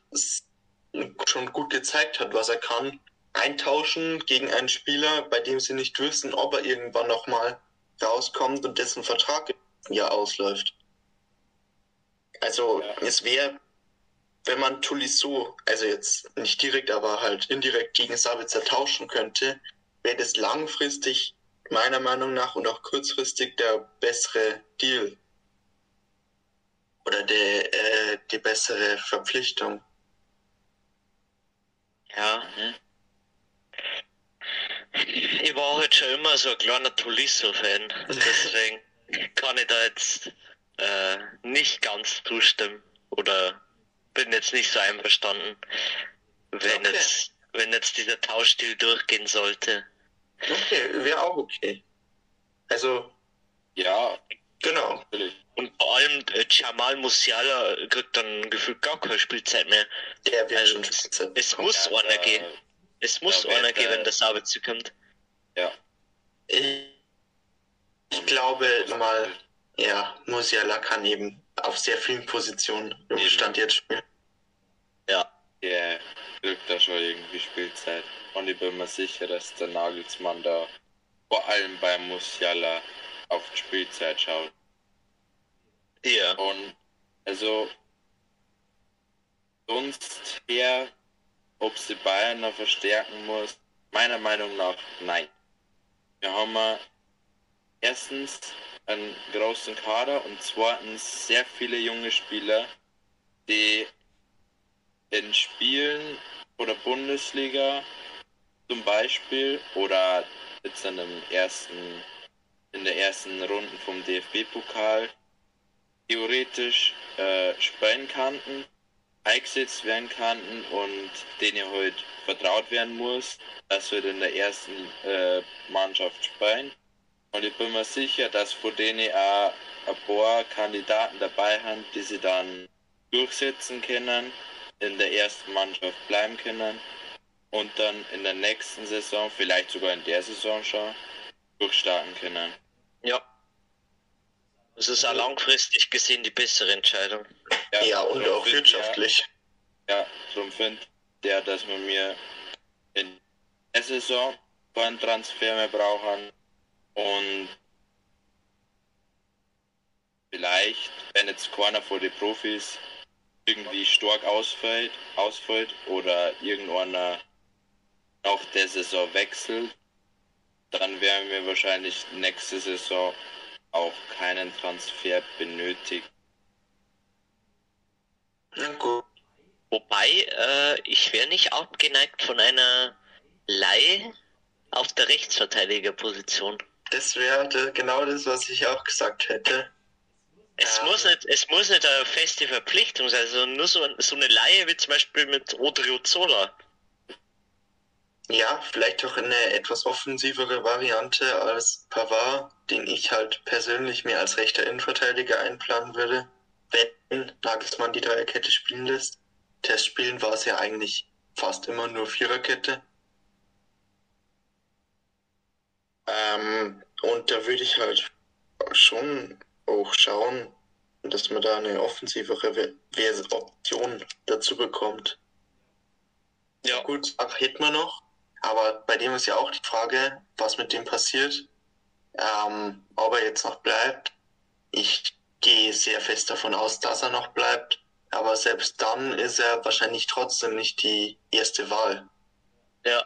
schon gut gezeigt hat, was er kann, eintauschen gegen einen Spieler, bei dem sie nicht wissen, ob er irgendwann nochmal rauskommt und dessen Vertrag ja ausläuft. Also ja. es wäre wenn man Tuliso, also jetzt nicht direkt, aber halt indirekt gegen Sabitzer tauschen könnte, wäre das langfristig meiner Meinung nach und auch kurzfristig der bessere Deal. Oder der, äh, die bessere Verpflichtung. Ja. Mhm. Ich war halt schon immer so ein kleiner Tuliso-Fan. Deswegen kann ich da jetzt äh, nicht ganz zustimmen. Oder bin jetzt nicht so einverstanden, wenn okay. jetzt wenn jetzt dieser Tauschstil durchgehen sollte. Okay, wäre auch okay. Also. Ja. Genau. Natürlich. Und vor allem äh, Jamal Musiala kriegt dann gefühlt gar keine Spielzeit mehr. Der wird also, schon Spielzeit. Es muss ja, einer gehen. Es muss einer gehen, wenn das Arbeit zukommt. Ja. Ich, ich glaube mal, ja, Musiala kann eben auf sehr vielen Positionen im eben. Stand jetzt spielen. Ja. Ja, yeah, kriegt da schon irgendwie Spielzeit. Und ich bin mir sicher, dass der Nagelsmann da vor allem bei Musiala auf die Spielzeit schaut. Ja. Und also sonst her, ob sie Bayern noch verstärken muss, meiner Meinung nach nein. Wir haben erstens einen großen Kader und zweitens sehr viele junge Spieler, die in Spielen oder Bundesliga zum Beispiel oder jetzt in, dem ersten, in der ersten Runde vom DFB-Pokal theoretisch äh, spielen kannten, eingesetzt werden kannten und denen heute vertraut werden muss, dass wir in der ersten äh, Mannschaft spielen. Und ich bin mir sicher, dass vor denen auch ein paar Kandidaten dabei haben, die sie dann durchsetzen können, in der ersten Mannschaft bleiben können und dann in der nächsten Saison, vielleicht sogar in der Saison schon, durchstarten können. Ja. Das ist auch langfristig gesehen die bessere Entscheidung. Ja, ja und auch wirtschaftlich. Der, ja, darum finde der, dass wir mir in der Saison keinen Transfer mehr brauchen und vielleicht, wenn jetzt keiner vor den Profis irgendwie stark ausfällt, ausfällt oder irgendeiner nach der Saison wechselt, dann werden wir wahrscheinlich nächste Saison auch keinen Transfer benötigen. Na gut. Wobei, äh, ich wäre nicht abgeneigt von einer Leihe auf der Rechtsverteidigerposition. Das wäre genau das, was ich auch gesagt hätte. Es, ja. muss nicht, es muss nicht eine feste Verpflichtung sein, sondern nur so, so eine Laie wie zum Beispiel mit Odriozola. Ja, vielleicht auch eine etwas offensivere Variante als Pavard, den ich halt persönlich mir als rechter Innenverteidiger einplanen würde, wenn Nagelsmann die Dreierkette spielen lässt. Testspielen war es ja eigentlich fast immer nur Viererkette. Ähm, und da würde ich halt schon auch schauen, dass man da eine offensivere Option dazu bekommt. Ja. Gut, ach, hätten wir noch. Aber bei dem ist ja auch die Frage, was mit dem passiert. Ähm, ob er jetzt noch bleibt. Ich gehe sehr fest davon aus, dass er noch bleibt. Aber selbst dann ist er wahrscheinlich trotzdem nicht die erste Wahl. Ja.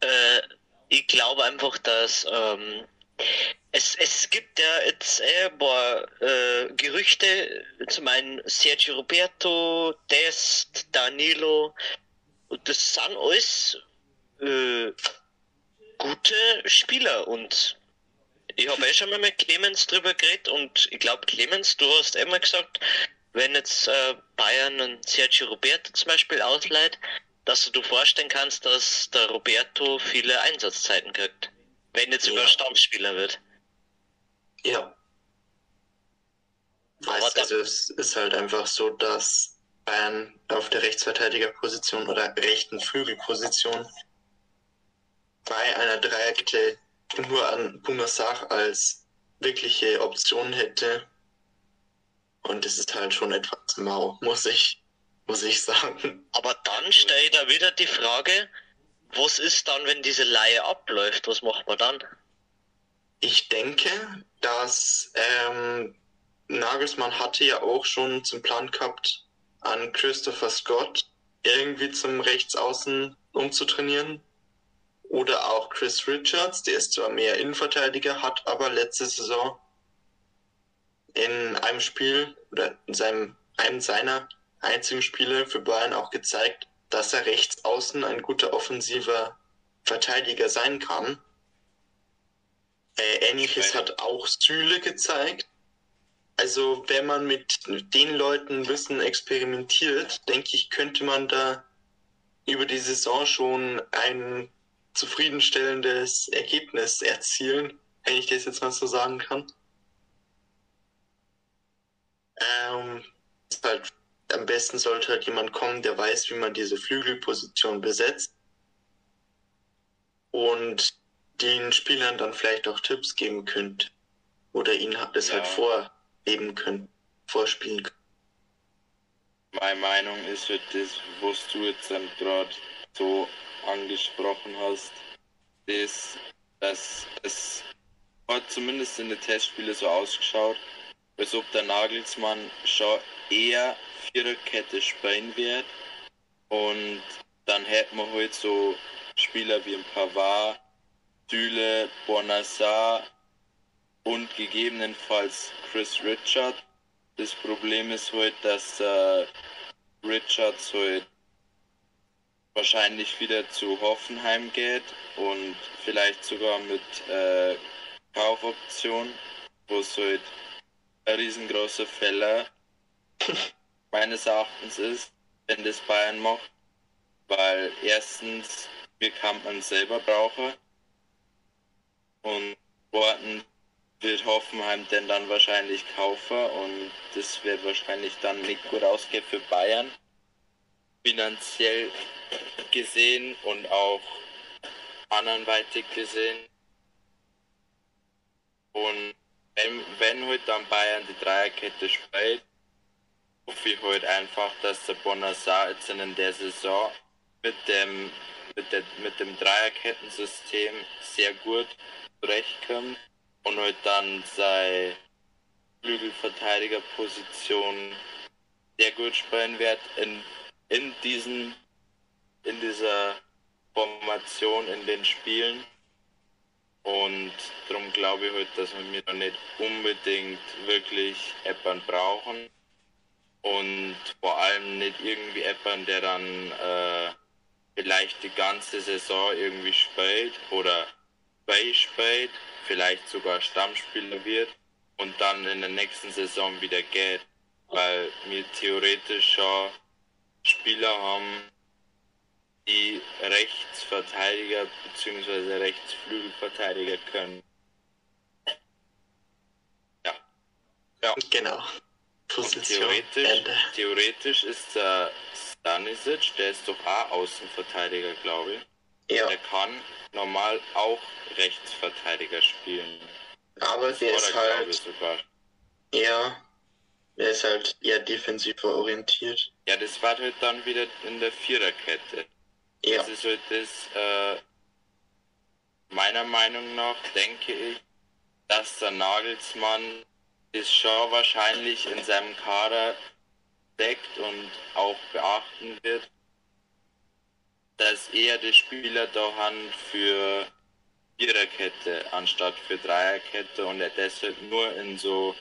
Äh, ich glaube einfach, dass ähm, es, es gibt ja jetzt äh, boah, äh, Gerüchte, zum einen Sergio Roberto, Dest, Danilo, und das sind alles äh, gute Spieler und ich habe eh schon mal mit Clemens drüber geredet und ich glaube, Clemens, du hast immer gesagt, wenn jetzt äh, Bayern und Sergio Roberto zum Beispiel ausleiht, dass du dir vorstellen kannst, dass der Roberto viele Einsatzzeiten kriegt. Wenn jetzt ja. sogar Stammspieler wird. Ja. Weißt, also es ist halt einfach so, dass Bayern auf der Rechtsverteidigerposition oder rechten Flügelposition bei einer Dreierkette nur an Bumasach als wirkliche Option hätte. Und das ist halt schon etwas mau, muss ich, muss ich sagen. Aber dann stelle ich da wieder die Frage, was ist dann, wenn diese Laie abläuft? Was macht man dann? Ich denke, dass ähm, Nagelsmann hatte ja auch schon zum Plan gehabt, an Christopher Scott irgendwie zum Rechtsaußen umzutrainieren. Oder auch Chris Richards, der ist zwar mehr Innenverteidiger, hat aber letzte Saison in einem Spiel oder in seinem, einem seiner einzigen Spiele für Bayern auch gezeigt, dass er rechts außen ein guter offensiver Verteidiger sein kann. Äh, Ähnliches hat auch Süle gezeigt. Also wenn man mit den Leuten ein bisschen experimentiert, denke ich, könnte man da über die Saison schon ein zufriedenstellendes Ergebnis erzielen, wenn ich das jetzt mal so sagen kann. Ähm, halt, am besten sollte halt jemand kommen, der weiß, wie man diese Flügelposition besetzt und den Spielern dann vielleicht auch Tipps geben könnte oder ihnen das halt ja. halt vorleben können, vorspielen können. Meine Meinung ist für das, was du jetzt gerade so angesprochen hast, ist, dass es hat zumindest in den Testspielen so ausgeschaut, als ob der Nagelsmann schon eher Viererkette spielen wird und dann hätten wir halt so Spieler wie ein Pavard, Düle, Bonassar und gegebenenfalls Chris Richard. Das Problem ist halt, dass äh, Richards halt wahrscheinlich wieder zu Hoffenheim geht und vielleicht sogar mit äh, Kaufoption, wo es halt ein riesengroßer Fäller meines Erachtens ist, wenn das Bayern macht, weil erstens wir man selber brauchen und Worten wird Hoffenheim denn dann wahrscheinlich kaufen und das wird wahrscheinlich dann nicht gut ausgehen für Bayern finanziell gesehen und auch anderweitig gesehen. Und wenn, wenn heute dann Bayern die Dreierkette spielt, hoffe ich heute einfach, dass der Bonassar jetzt in der Saison mit dem, mit, der, mit dem Dreierkettensystem sehr gut zurechtkommt und heute dann seine Flügelverteidigerposition sehr gut spielen wird in in diesen, in dieser Formation in den Spielen. Und darum glaube ich heute, halt, dass wir noch nicht unbedingt wirklich Eppern brauchen. Und vor allem nicht irgendwie Eppern, der dann äh, vielleicht die ganze Saison irgendwie spielt oder bei vielleicht sogar Stammspieler wird und dann in der nächsten Saison wieder geht. Weil mir theoretisch schon Spieler haben, die Rechtsverteidiger bzw. Rechtsflügelverteidiger können. Ja. Ja. Genau. theoretisch, theoretisch ist der Stanisic, der ist doch auch Außenverteidiger, glaube ich. Ja. Der kann normal auch Rechtsverteidiger spielen. Aber der ist halt. Ja, er ist halt eher defensiver orientiert. Ja, das war halt dann wieder in der Viererkette. Ja. Das ist halt das, äh, meiner Meinung nach denke ich, dass der Nagelsmann das schon wahrscheinlich in seinem Kader deckt und auch beachten wird, dass er die Spieler da haben für Viererkette anstatt für Dreierkette und er deshalb nur in so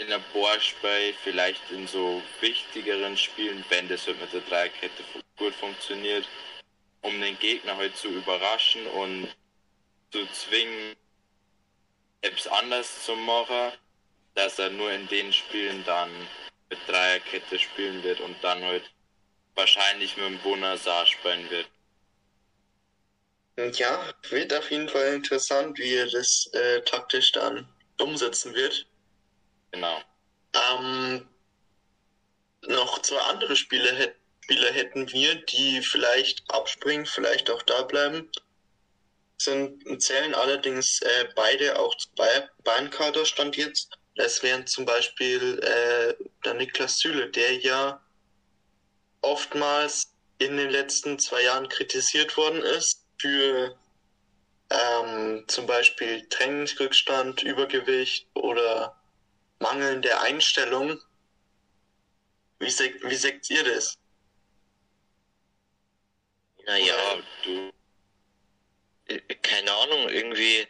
in der Bohrspei, vielleicht in so wichtigeren Spielen, wenn das halt mit der Dreierkette gut funktioniert, um den Gegner halt zu überraschen und zu zwingen, etwas anders zu machen, dass er nur in den Spielen dann mit Dreierkette spielen wird und dann halt wahrscheinlich mit dem Bonasar spielen wird. Ja, wird auf jeden Fall interessant, wie er das äh, taktisch dann umsetzen wird. Genau. Ähm, noch zwei andere Spieler, hätt, Spieler hätten wir, die vielleicht abspringen, vielleicht auch da bleiben. Sind, zählen allerdings äh, beide auch zu Bayern-Kader stand jetzt. Das wären zum Beispiel äh, der Niklas Süle, der ja oftmals in den letzten zwei Jahren kritisiert worden ist für ähm, zum Beispiel Trainingsrückstand, Übergewicht oder mangelnde Einstellung. Wie, se wie seht ihr das? Naja, du. Äh, keine Ahnung, irgendwie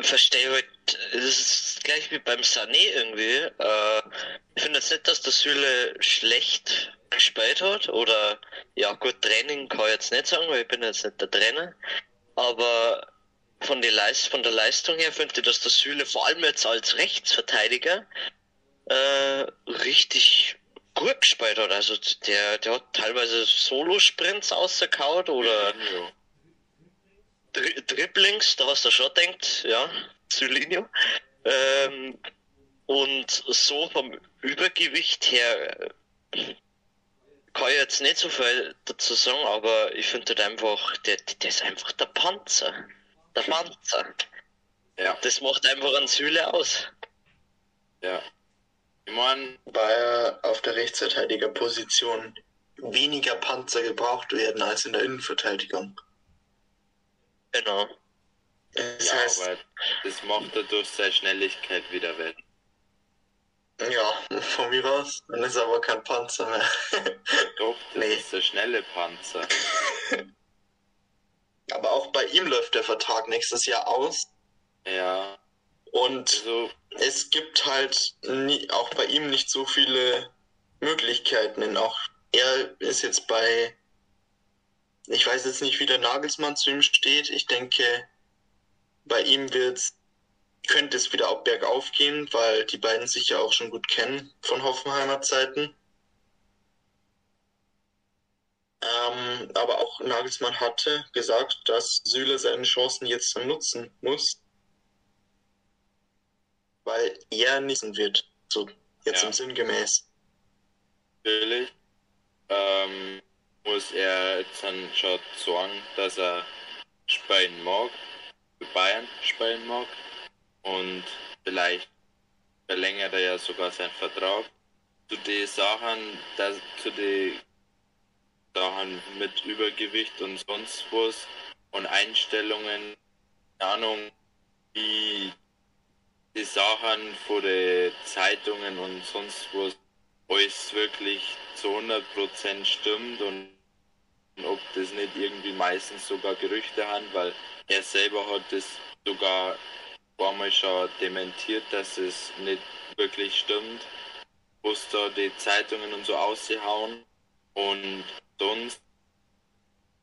verstehe halt, es ist gleich wie beim Sané irgendwie. Äh, ich finde jetzt nicht, dass der Süle schlecht gespielt hat oder ja gut Training kann ich jetzt nicht sagen, weil ich bin jetzt nicht der Trainer. Aber von, der Leist von der Leistung her finde ich, dass der Süle vor allem jetzt als Rechtsverteidiger äh, richtig gut gespielt hat. Also der, der hat teilweise Solo-Sprints ausgekaut oder ja. Dri Dribblings, da hast du schon denkt, ja, Zylinio. Ähm, und so vom Übergewicht her äh, kann ich jetzt nicht so viel dazu sagen, aber ich finde halt einfach, der, der ist einfach der Panzer. Der Panzer. Ja. Das macht einfach einen Sühle aus. Ja. Ich meine, weil auf der Rechtsverteidigerposition weniger Panzer gebraucht werden als in der Innenverteidigung. Genau. Das ja, heißt, aber das macht er durch seine Schnelligkeit wieder weg. Ja, von mir aus. Dann ist aber kein Panzer mehr. Doch, das nee. ist der schnelle Panzer. aber auch bei ihm läuft der Vertrag nächstes Jahr aus. Ja. Und also, es gibt halt nie, auch bei ihm nicht so viele Möglichkeiten. Denn auch er ist jetzt bei, ich weiß jetzt nicht, wie der Nagelsmann zu ihm steht. Ich denke, bei ihm wird's, könnte es wieder auch bergauf gehen, weil die beiden sich ja auch schon gut kennen von Hoffenheimer Zeiten. Ähm, aber auch Nagelsmann hatte gesagt, dass Süle seine Chancen jetzt nutzen muss weil er niesen wird. So, jetzt ja. im Sinngemäß. Natürlich ähm, muss er jetzt dann schon sagen, dass er spielen mag, für Bayern spielen mag und vielleicht verlängert er ja sogar seinen Vertrag. Zu den Sachen, dass, zu den Sachen mit Übergewicht und sonst was und Einstellungen, keine Ahnung, wie die Sachen vor den Zeitungen und sonst was alles wirklich zu 100% stimmt und ob das nicht irgendwie meistens sogar Gerüchte haben, weil er selber hat das sogar einmal schon dementiert, dass es nicht wirklich stimmt, was da die Zeitungen und so ausgehauen und sonst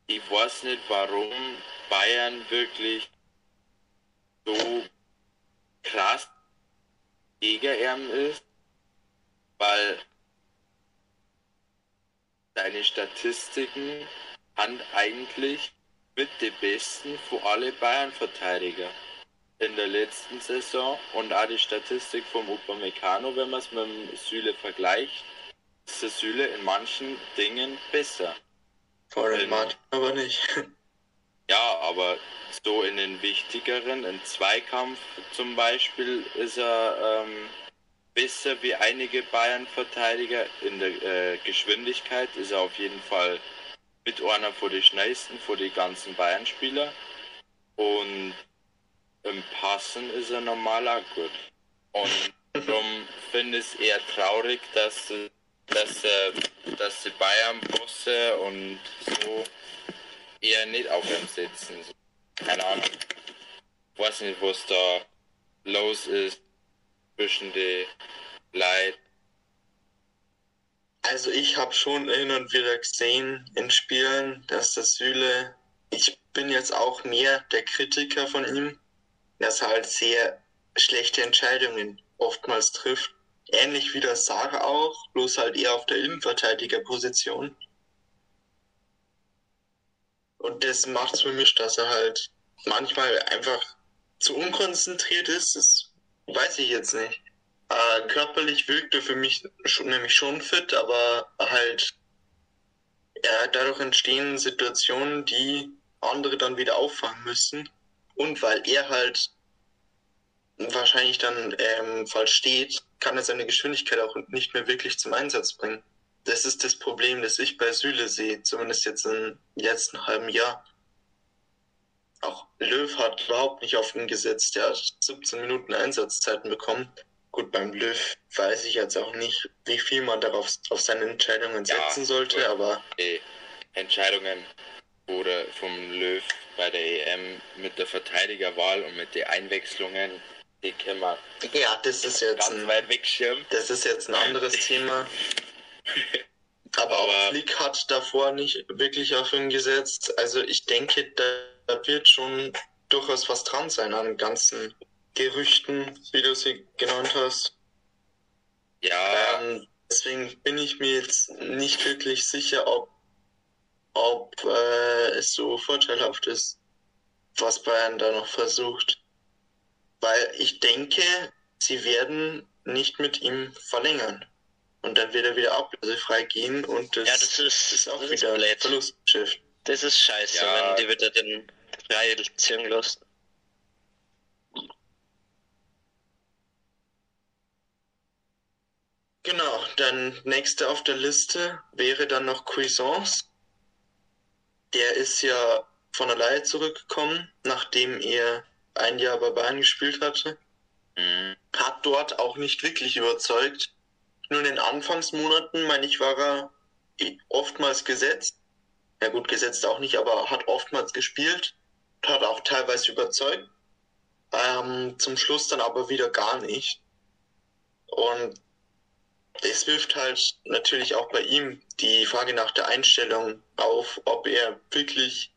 ich weiß nicht, warum Bayern wirklich so krass ihn ist, weil seine Statistiken haben eigentlich mit den besten für alle Bayern-Verteidiger in der letzten Saison. Und auch die Statistik vom Upamecano, wenn man es mit dem Süle vergleicht, ist der Süle in manchen Dingen besser. Vor allem aber nicht. Ja, aber so in den wichtigeren, im Zweikampf zum Beispiel, ist er ähm, besser wie einige Bayern-Verteidiger. In der äh, Geschwindigkeit ist er auf jeden Fall mit einer vor die schnellsten, vor die ganzen Bayern-Spieler. Und im Passen ist er normal auch gut. Und darum finde ich es eher traurig, dass, dass, äh, dass die Bayern-Bosse und so eher nicht auf ihm sitzen. Keine Ahnung. Ich weiß nicht, was da los ist zwischen den Leid. Also ich habe schon hin und wieder gesehen in Spielen, dass der Süle, ich bin jetzt auch mehr der Kritiker von ihm, dass er halt sehr schlechte Entscheidungen oftmals trifft. Ähnlich wie der Sarah auch, bloß halt eher auf der Innenverteidigerposition. Und das macht es für mich, dass er halt manchmal einfach zu unkonzentriert ist. Das weiß ich jetzt nicht. Äh, körperlich wirkt er für mich schon, nämlich schon fit, aber halt ja, dadurch entstehen Situationen, die andere dann wieder auffangen müssen. Und weil er halt wahrscheinlich dann ähm, falsch steht, kann er seine Geschwindigkeit auch nicht mehr wirklich zum Einsatz bringen das ist das Problem, das ich bei Süle sehe, zumindest jetzt im letzten halben Jahr. Auch Löw hat überhaupt nicht auf ihn gesetzt. Der hat 17 Minuten Einsatzzeiten bekommen. Gut, beim Löw weiß ich jetzt auch nicht, wie viel man darauf auf seine Entscheidungen setzen ja, sollte, aber. Die Entscheidungen wurde vom Löw bei der EM mit der Verteidigerwahl und mit den Einwechslungen, wir ja, das ist jetzt ganz ein, weit wegschirmen. Das ist jetzt ein anderes Thema. Aber, Aber auch Flick hat davor nicht wirklich auf ihn gesetzt. Also ich denke, da wird schon durchaus was dran sein an ganzen Gerüchten, wie du sie genannt hast. Ja. Ähm, deswegen bin ich mir jetzt nicht wirklich sicher, ob, ob äh, es so vorteilhaft ist, was Bayern da noch versucht. Weil ich denke, sie werden nicht mit ihm verlängern. Und dann wird er wieder ablösefrei gehen und das, ja, das ist, ist auch das wieder ist ein Verlustgeschäft. Das ist scheiße, ja. wenn die wieder den frei ziehen lassen. Genau, dann nächste auf der Liste wäre dann noch Cuisance. Der ist ja von der Leihe zurückgekommen, nachdem er ein Jahr bei Bayern gespielt hatte. Mhm. Hat dort auch nicht wirklich überzeugt. Nur in den Anfangsmonaten, meine ich, war er oftmals gesetzt. Ja gut, gesetzt auch nicht, aber hat oftmals gespielt. Hat auch teilweise überzeugt. Ähm, zum Schluss dann aber wieder gar nicht. Und es wirft halt natürlich auch bei ihm die Frage nach der Einstellung auf, ob er wirklich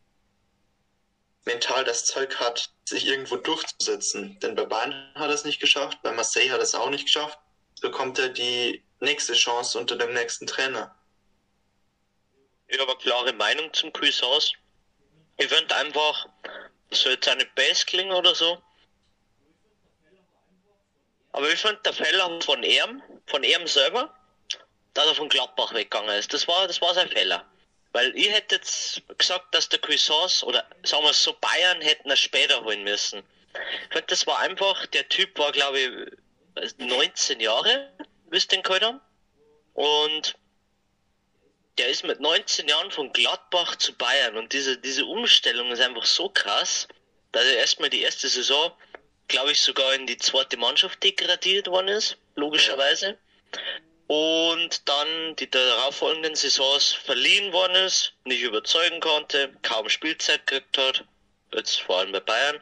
mental das Zeug hat, sich irgendwo durchzusetzen. Denn bei Bayern hat er es nicht geschafft, bei Marseille hat er es auch nicht geschafft. Bekommt er die nächste Chance unter dem nächsten Trainer. Ich habe eine klare Meinung zum Cuisance. Ich finde einfach, so jetzt eine Bass klingen oder so. Aber ich finde der Fehler von ihm, von ihm selber, dass er von Gladbach weggegangen ist. Das war, das war sein Fehler. Weil ich hätte jetzt gesagt, dass der Cuisance oder sagen wir so, Bayern hätten er später holen müssen. Ich finde, das war einfach, der Typ war glaube ich 19 Jahre, wisst ihr den geholt haben. Und der ist mit 19 Jahren von Gladbach zu Bayern und diese, diese Umstellung ist einfach so krass, dass er erstmal die erste Saison, glaube ich, sogar in die zweite Mannschaft degradiert worden ist, logischerweise. Und dann die darauffolgenden Saisons verliehen worden ist, nicht überzeugen konnte, kaum Spielzeit gekriegt hat, jetzt vor allem bei Bayern.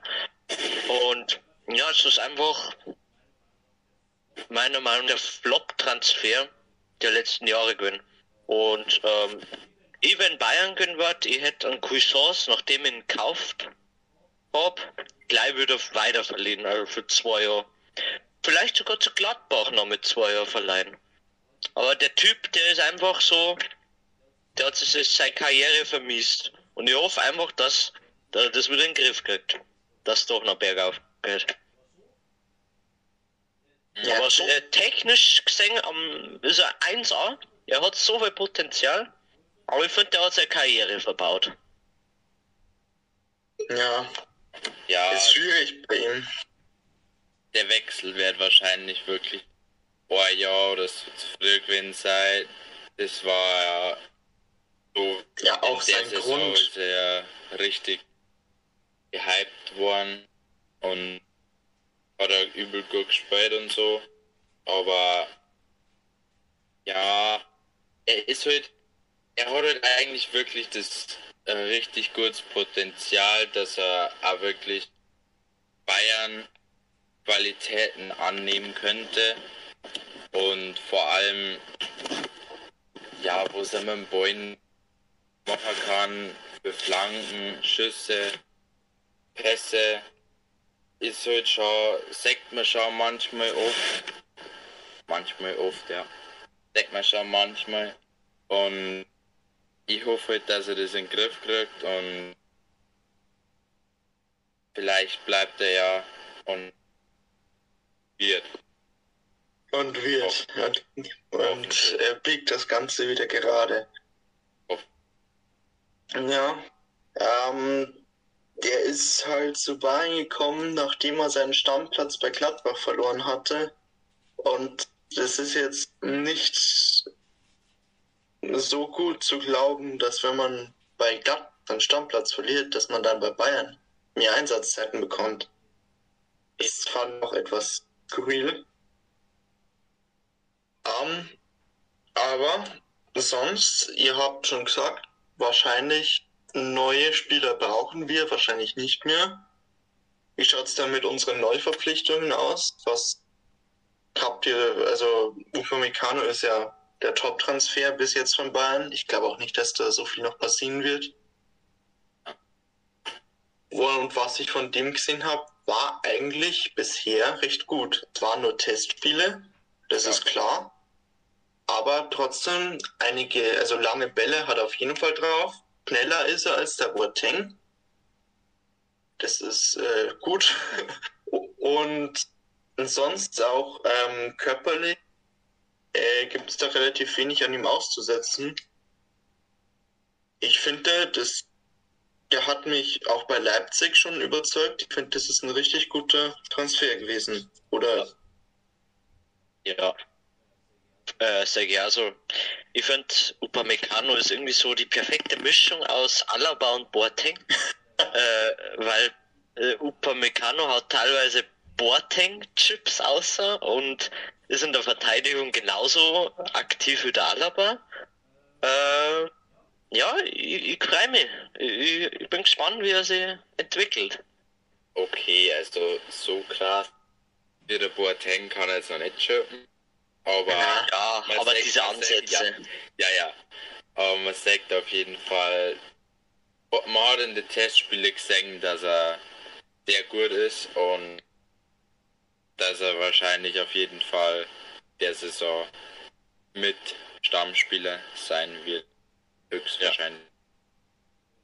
Und ja, es ist einfach meiner Meinung nach der Flop-Transfer der letzten Jahre gewesen. Und ähm, ich, wenn Bayern gewinnen wird, ich hätte einen Cuisance, nachdem ich ihn gekauft habe, gleich wieder weiter verliehen, also für zwei Jahre. Vielleicht sogar zu Gladbach noch mit zwei Jahren verleihen. Aber der Typ, der ist einfach so, der hat sich seine Karriere vermisst. Und ich hoffe einfach, dass, dass er das wieder in den Griff kriegt. Dass es doch noch bergauf geht. Ja, aber so äh, technisch gesehen um, ist er 1A. Er hat so viel Potenzial. Aber ich finde, der hat seine Karriere verbaut. Ja. Ja. Ist schwierig bei ihm. Der Wechsel wird wahrscheinlich wirklich Jahr oder so zu früh gewesen sein. Das war ja so. Ja, auch sein Saison Grund. Ist er richtig gehypt worden und hat er übel gut gespielt und so. Aber ja, er ist halt, er hat halt eigentlich wirklich das äh, richtig gutes Potenzial, dass er auch wirklich Bayern Qualitäten annehmen könnte. Und vor allem, ja, wo es mit dem Boyen machen kann, für Flanken, Schüsse, Pässe, ist halt schon, sagt man schon manchmal oft, manchmal oft, ja, sagt man schon manchmal. Und ich hoffe halt, dass er das in den Griff kriegt und vielleicht bleibt er ja und wird. Und wird. Und er biegt das Ganze wieder gerade. Ja. Ähm, der ist halt zu Bayern gekommen, nachdem er seinen Stammplatz bei Gladbach verloren hatte. Und das ist jetzt nicht so gut zu glauben, dass wenn man bei Gladbach seinen Stammplatz verliert, dass man dann bei Bayern mehr Einsatzzeiten bekommt. Ist fand auch etwas skurril. Ähm, aber sonst, ihr habt schon gesagt, wahrscheinlich neue Spieler brauchen wir, wahrscheinlich nicht mehr. Wie schaut es da mit unseren Neuverpflichtungen aus? Was habt ihr, also Upamecano ist ja der Top-Transfer bis jetzt von Bayern. Ich glaube auch nicht, dass da so viel noch passieren wird. Und was ich von dem gesehen habe, war eigentlich bisher recht gut. Es waren nur Testspiele, das ist klar. aber trotzdem einige, also lange Bälle hat er auf jeden Fall drauf. Schneller ist er als der Boateng. Das ist äh, gut. Und sonst auch ähm, körperlich äh, gibt es da relativ wenig an ihm auszusetzen. Ich finde, das, der hat mich auch bei Leipzig schon überzeugt. Ich finde, das ist ein richtig guter Transfer gewesen. Oder? Ja. Äh, sehr gerne. Also, ich finde, Upamecano ist irgendwie so die perfekte Mischung aus Alaba und Boateng. äh, weil äh, Upamecano hat teilweise Boateng-Chips außer und ist in der Verteidigung genauso aktiv wie der Alaba. Äh, ja, ich, ich freue mich. Ich, ich, bin gespannt, wie er sich entwickelt. Okay, also so krass der Boateng kann er jetzt noch nicht schippen. Aber, ja, aber diese Ansätze. Ja, ja, ja. Aber man sagt auf jeden Fall, man hat in den Testspielen gesehen, dass er sehr gut ist und dass er wahrscheinlich auf jeden Fall der Saison mit Stammspieler sein wird. Höchstwahrscheinlich.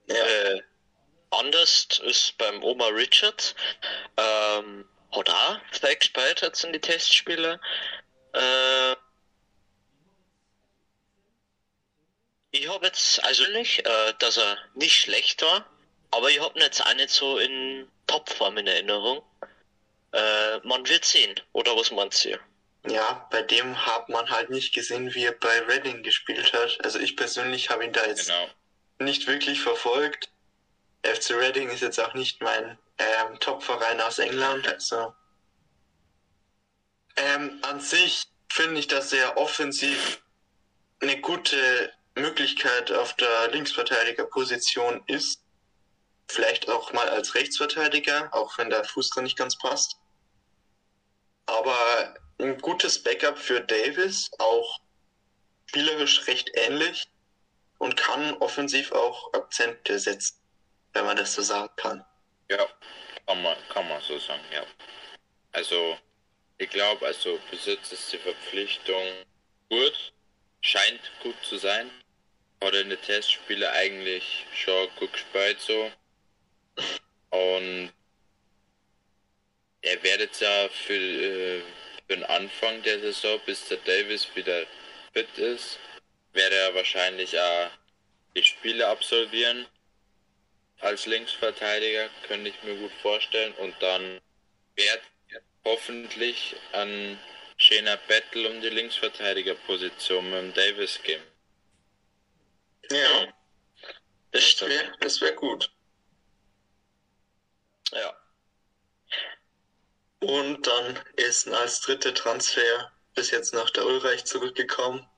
Ja. Äh, anders ist beim Oma Richards. Ähm, sehr gespielt jetzt in die Testspiele. Äh, ich habe jetzt also nicht, äh, dass er nicht schlecht war, aber ich habe ihn jetzt auch nicht so in Topform in Erinnerung. Äh, man wird sehen, oder was meinst du? Ja, bei dem hat man halt nicht gesehen, wie er bei Reading gespielt hat. Also ich persönlich habe ihn da jetzt genau. nicht wirklich verfolgt. FC Reading ist jetzt auch nicht mein ähm, Top-Verein aus England. Also ähm, an sich finde ich, dass er offensiv eine gute Möglichkeit auf der Linksverteidigerposition ist. Vielleicht auch mal als Rechtsverteidiger, auch wenn der Fuß da nicht ganz passt. Aber ein gutes Backup für Davis, auch spielerisch recht ähnlich und kann offensiv auch Akzente setzen, wenn man das so sagen kann. Ja, kann man, kann man so sagen, ja. Also, ich glaube, also bis jetzt ist die Verpflichtung gut, scheint gut zu sein. Hat in den Testspielen eigentlich schon gut gespielt so. Und er wird ja für, äh, für den Anfang der Saison, bis der Davis wieder fit ist, werde er wahrscheinlich auch die Spiele absolvieren. Als Linksverteidiger könnte ich mir gut vorstellen. Und dann wird hoffentlich ein schöner Battle um die Linksverteidigerposition mit dem Davis geben. Ja, das wäre das wär gut. Ja. Und dann ist als dritter Transfer bis jetzt nach der Ulreich zurückgekommen.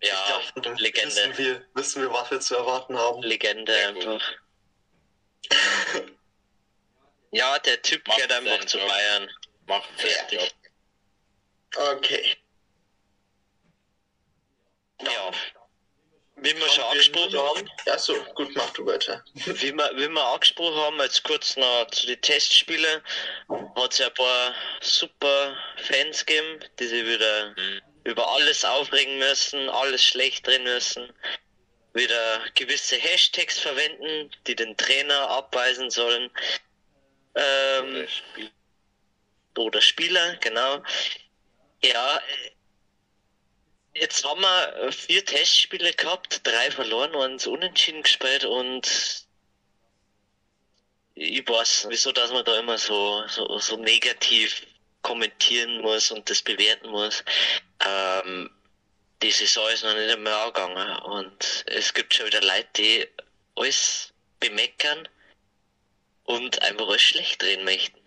Ja, glaub, Legende. Wissen wir, wissen wir, was wir zu erwarten haben. Legende einfach. ja, der Typ Macht gehört einfach zu Bayern. Macht fertig. Okay. Ja. Wie wir schon angesprochen haben. Ja, so, gut, mach du weiter. Wie wir, wie wir angesprochen haben, jetzt kurz noch zu den Testspielen, hat es ja ein paar super Fans gegeben, die sich wieder mhm. Über alles aufregen müssen, alles schlecht drin müssen, wieder gewisse Hashtags verwenden, die den Trainer abweisen sollen. Ähm, oder, Spiel. oder Spieler, genau. Ja, Jetzt haben wir vier Testspiele gehabt, drei verloren, eins unentschieden gespielt und ich weiß, wieso, dass man da immer so, so, so negativ kommentieren muss und das bewerten muss. Ähm, die Saison ist noch nicht einmal angegangen und es gibt schon wieder Leute, die alles bemeckern und einfach alles schlecht drehen möchten.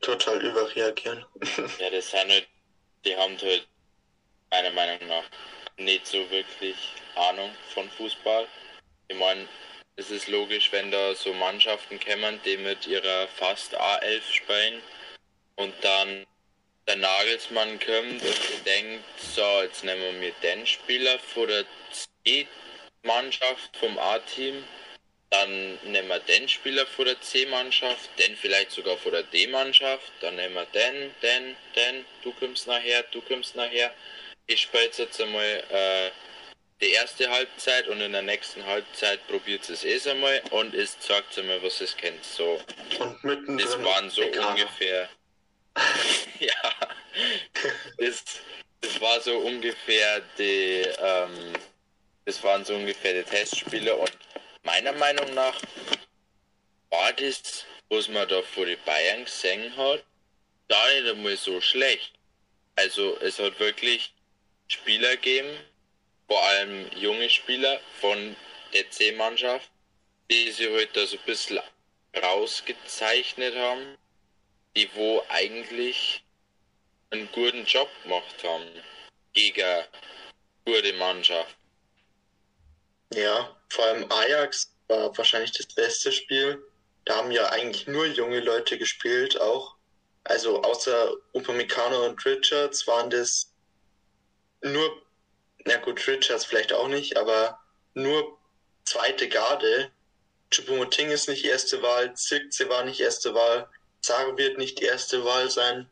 Total überreagieren. ja, das sind halt, die haben halt meiner Meinung nach nicht so wirklich Ahnung von Fußball. Ich meine, es ist logisch, wenn da so Mannschaften kämen, die mit ihrer fast A11 spielen und dann der Nagelsmann kommt und denkt, so, jetzt nehmen wir mir den Spieler vor der C-Mannschaft vom A-Team, dann nehmen wir den Spieler vor der C-Mannschaft, den vielleicht sogar vor der D-Mannschaft, dann nehmen wir den, den, den, du kommst nachher, du kommst nachher ich spiele jetzt einmal äh, die erste Halbzeit und in der nächsten Halbzeit probiert es es einmal und es zeigt einmal, was es kennt. So. Und mittendrin das waren so ungefähr. ja. Das, das war so ungefähr die. Ähm, das waren so ungefähr die Testspiele und meiner Meinung nach war das, was man da vor die Bayern gesehen hat, gar nicht einmal so schlecht. Also es hat wirklich Spieler gegeben, vor allem junge Spieler von der C-Mannschaft, die sich heute halt so ein bisschen rausgezeichnet haben, die wo eigentlich einen guten Job gemacht haben gegen gute Mannschaft. Ja, vor allem Ajax war wahrscheinlich das beste Spiel. Da haben ja eigentlich nur junge Leute gespielt auch. Also außer Upamecano und Richards waren das nur na gut, Richards vielleicht auch nicht, aber nur zweite Garde. Chupomoting ist nicht erste Wahl, Zirkze war nicht erste Wahl, Zare wird nicht die erste Wahl sein,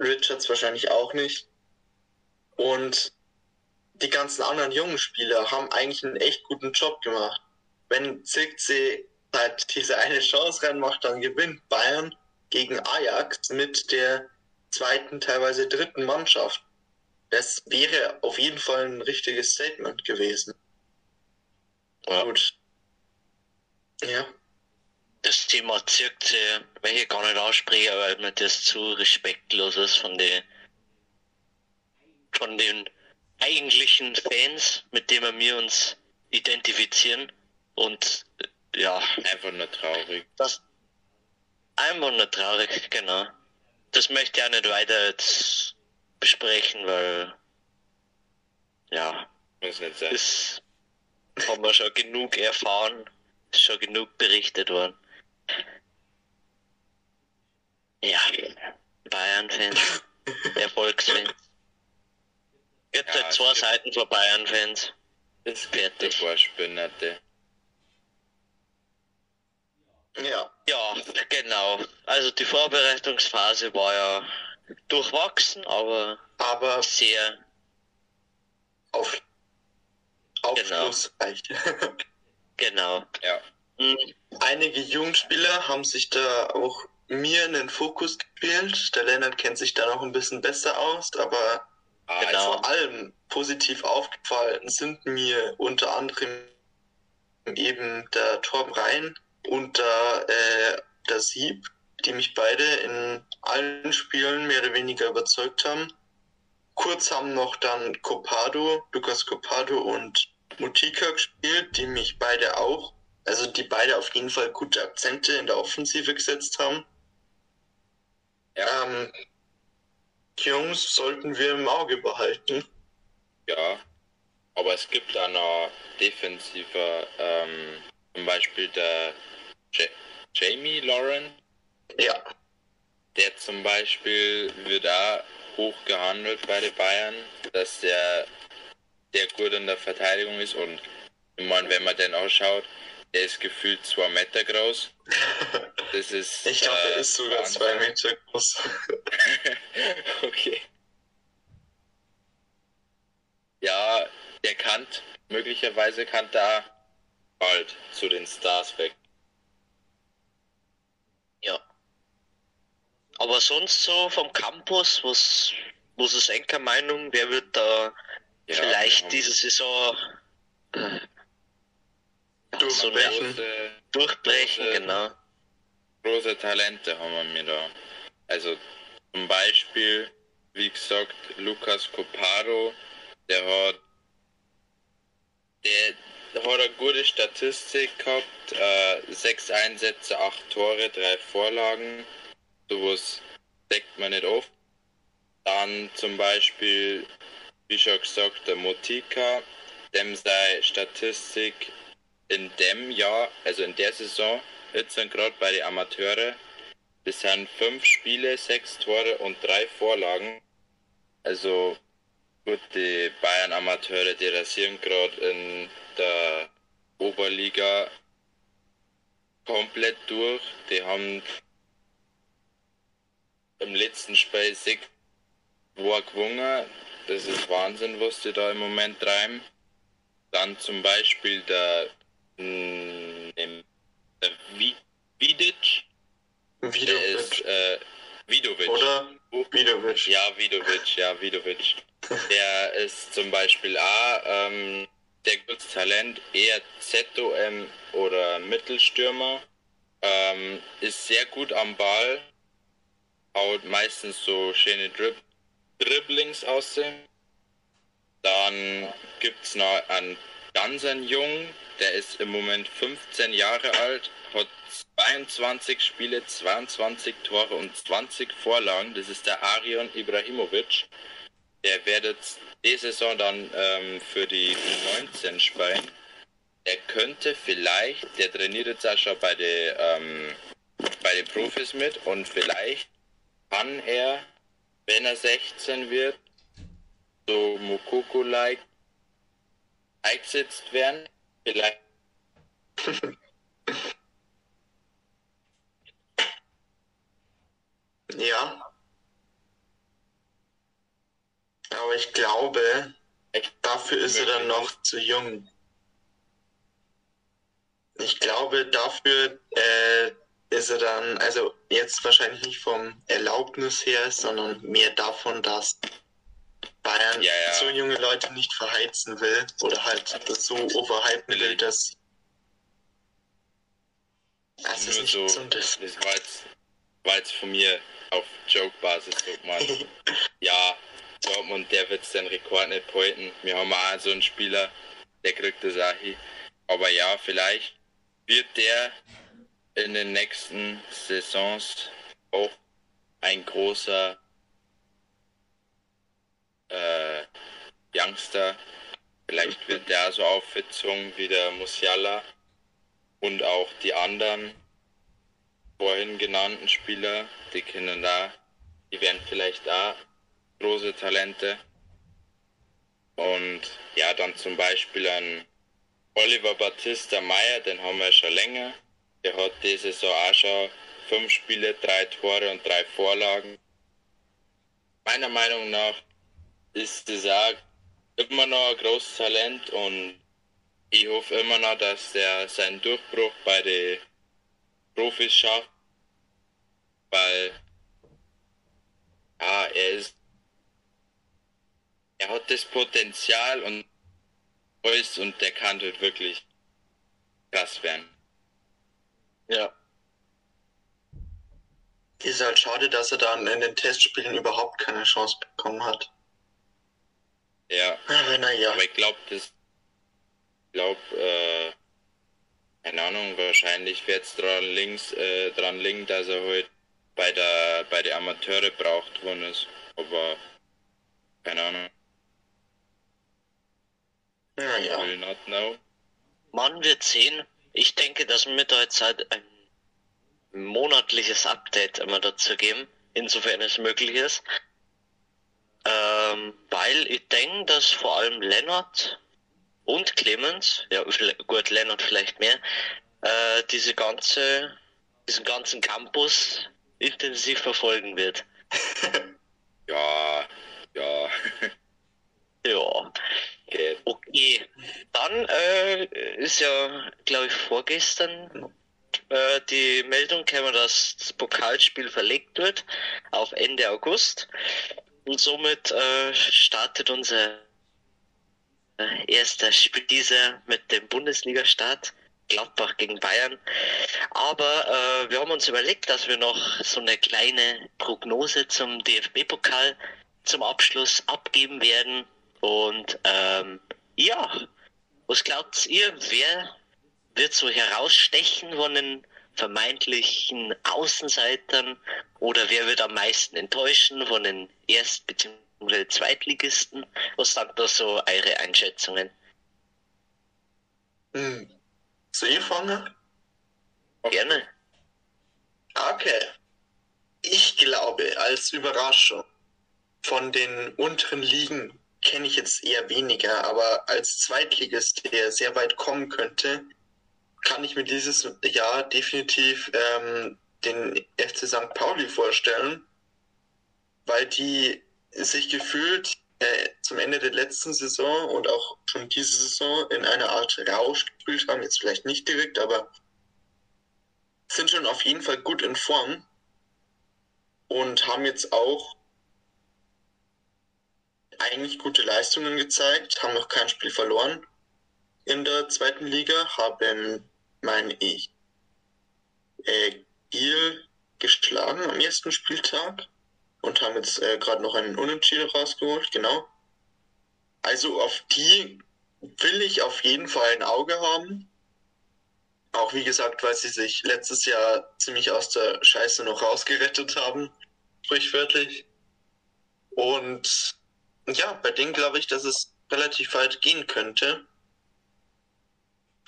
Richards wahrscheinlich auch nicht. Und die ganzen anderen jungen Spieler haben eigentlich einen echt guten Job gemacht. Wenn Zirkze halt diese eine Chance reinmacht, dann gewinnt Bayern gegen Ajax mit der zweiten, teilweise dritten Mannschaft. Das wäre auf jeden Fall ein richtiges Statement gewesen. Ja. Gut. Ja. Das Thema Zirkte, welche ich gar nicht ausspreche, weil mir das zu respektlos ist von den von den eigentlichen Fans, mit denen wir uns identifizieren. Und ja. Einfach nur traurig. Das einfach nur traurig, genau. Das möchte ich auch nicht weiter jetzt besprechen, weil ja, Muss nicht sein. das haben wir schon genug erfahren, ist schon genug berichtet worden. Ja, Bayern-Fans, Erfolgsfans. Gibt ja, halt zwei Seiten für Bayern-Fans. Das fertig. Vorspinnerte. Ja. Ja, genau. Also die Vorbereitungsphase war ja durchwachsen, aber, aber sehr auf, aufschlussreich. Genau. genau. Ja. Mhm. Einige Jugendspieler haben sich da auch mir in den Fokus gespielt. Der Lennart kennt sich da noch ein bisschen besser aus, aber ah, genau. vor allem positiv aufgefallen sind mir unter anderem eben der Torben Rhein und der, äh, der Sieb die mich beide in allen Spielen mehr oder weniger überzeugt haben. Kurz haben noch dann Copado, Lukas Copado und Mutika gespielt, die mich beide auch, also die beide auf jeden Fall gute Akzente in der Offensive gesetzt haben. Ja. Ähm, Jungs sollten wir im Auge behalten. Ja, aber es gibt da noch defensiver, ähm, zum Beispiel der J Jamie Lauren, ja. Der zum Beispiel wird auch hoch gehandelt bei den Bayern, dass der, der gut in der Verteidigung ist und ich meine, wenn man den ausschaut, der ist gefühlt zwei Meter groß. Das ist. ich glaube, äh, er ist sogar Wahnsinn. zwei Meter groß. okay. Ja, der kann, möglicherweise kann da bald zu den Stars weg. Ja. Aber sonst so vom Campus, was, was ist Enker Meinung? Wer wird da ja, vielleicht diese Saison äh, durchbrechen? So durchbrechen, große, genau. Große Talente haben wir da. Also zum Beispiel, wie gesagt, Lukas Coparo, der hat der, der hat eine gute Statistik gehabt, äh, sechs Einsätze, acht Tore, drei Vorlagen sowas deckt man nicht oft. Dann zum Beispiel, wie schon gesagt, der Motika, dem sei Statistik in dem Jahr, also in der Saison, jetzt gerade bei den Amateure, das sind fünf Spiele, sechs Tore und drei Vorlagen. Also gut, die Bayern Amateure, die rasieren gerade in der Oberliga komplett durch. Die haben im letzten Spiel 6 war gewonnen. das ist Wahnsinn, was die da im Moment treiben. Dann zum Beispiel der, mh, hm, der Vidic. Vidovic. Der ist, äh, Vidovic. Oder Vidovic. Ja, Vidovic, ja, Vidovic. der ist zum Beispiel A, ähm, der gutes Talent, eher ZOM oder Mittelstürmer. Ähm, ist sehr gut am Ball, haut meistens so schöne Drib Dribblings aussehen. Dann gibt es noch einen ganz einen Jungen, der ist im Moment 15 Jahre alt, hat 22 Spiele, 22 Tore und 20 Vorlagen. Das ist der Arion Ibrahimovic. Der wird die Saison dann ähm, für die U19 spielen. Er könnte vielleicht, der trainiert jetzt auch schon bei den, ähm, bei den Profis mit und vielleicht kann er, wenn er 16 wird, so Mokoko-like eingesetzt werden. Vielleicht. ja. Aber ich glaube, dafür ist er dann noch zu jung. Ich glaube, dafür äh, ist er dann, also jetzt wahrscheinlich nicht vom Erlaubnis her, sondern mehr davon, dass Bayern ja, ja. so junge Leute nicht verheizen will oder halt so overhypen will, dass das ist nicht so, gesundes. Das war jetzt, war jetzt von mir auf Joke-Basis, so, ja, Dortmund, der wird den Rekord nicht halten. Wir haben auch so einen Spieler, der kriegt das auch hin. Aber ja, vielleicht wird der in den nächsten Saisons auch ein großer äh, Youngster. Vielleicht wird der so aufgezogen wie der Musiala und auch die anderen vorhin genannten Spieler, die können da, die werden vielleicht da große Talente. Und ja, dann zum Beispiel ein Oliver Battista Meyer, den haben wir schon länger. Der hat diese Saison auch schon fünf Spiele, drei Tore und drei Vorlagen. Meiner Meinung nach ist auch immer noch ein großes Talent und ich hoffe immer noch, dass er seinen Durchbruch bei den Profis schafft, weil ja, er ist er hat das Potenzial und alles und der kann halt wirklich krass werden. Ja. Ist halt schade, dass er dann in den Testspielen überhaupt keine Chance bekommen hat. Ja. Aber naja. Aber ich glaube, das. Ich glaube, äh, keine Ahnung, wahrscheinlich wird es dran, links, äh, dran liegen, dass er halt bei der bei den Amateure braucht worden ist. Aber keine Ahnung. Ja, ja. Will not know. Man wird sehen. Ich denke, dass wir mit der Zeit ein monatliches Update immer dazu geben, insofern es möglich ist. Ähm, weil ich denke, dass vor allem Lennart und Clemens, ja gut, Lennart vielleicht mehr, äh, diese ganze, diesen ganzen Campus intensiv verfolgen wird. ja, ja. ja. Okay, dann äh, ist ja, glaube ich, vorgestern äh, die Meldung gekommen, dass das Pokalspiel verlegt wird auf Ende August. Und somit äh, startet unser äh, erster Spiel dieser mit dem Bundesliga-Start. Gladbach gegen Bayern. Aber äh, wir haben uns überlegt, dass wir noch so eine kleine Prognose zum DFB-Pokal zum Abschluss abgeben werden. Und ähm, ja, was glaubt ihr, wer wird so herausstechen von den vermeintlichen Außenseitern oder wer wird am meisten enttäuschen von den Erst- bzw. Zweitligisten? Was sind da so eure Einschätzungen? Hm. Fangen? Gerne. Okay. Ich glaube, als Überraschung von den unteren Ligen kenne ich jetzt eher weniger, aber als Zweitligist, der sehr weit kommen könnte, kann ich mir dieses Jahr definitiv ähm, den FC St. Pauli vorstellen, weil die sich gefühlt äh, zum Ende der letzten Saison und auch schon diese Saison in einer Art Rausch gespielt haben. Jetzt vielleicht nicht direkt, aber sind schon auf jeden Fall gut in Form und haben jetzt auch eigentlich gute Leistungen gezeigt, haben noch kein Spiel verloren in der zweiten Liga, haben, meine ich, äh, Giel geschlagen am ersten Spieltag und haben jetzt äh, gerade noch einen Unentschieden rausgeholt, genau. Also auf die will ich auf jeden Fall ein Auge haben. Auch wie gesagt, weil sie sich letztes Jahr ziemlich aus der Scheiße noch rausgerettet haben, sprichwörtlich. Und ja, bei denen glaube ich, dass es relativ weit gehen könnte.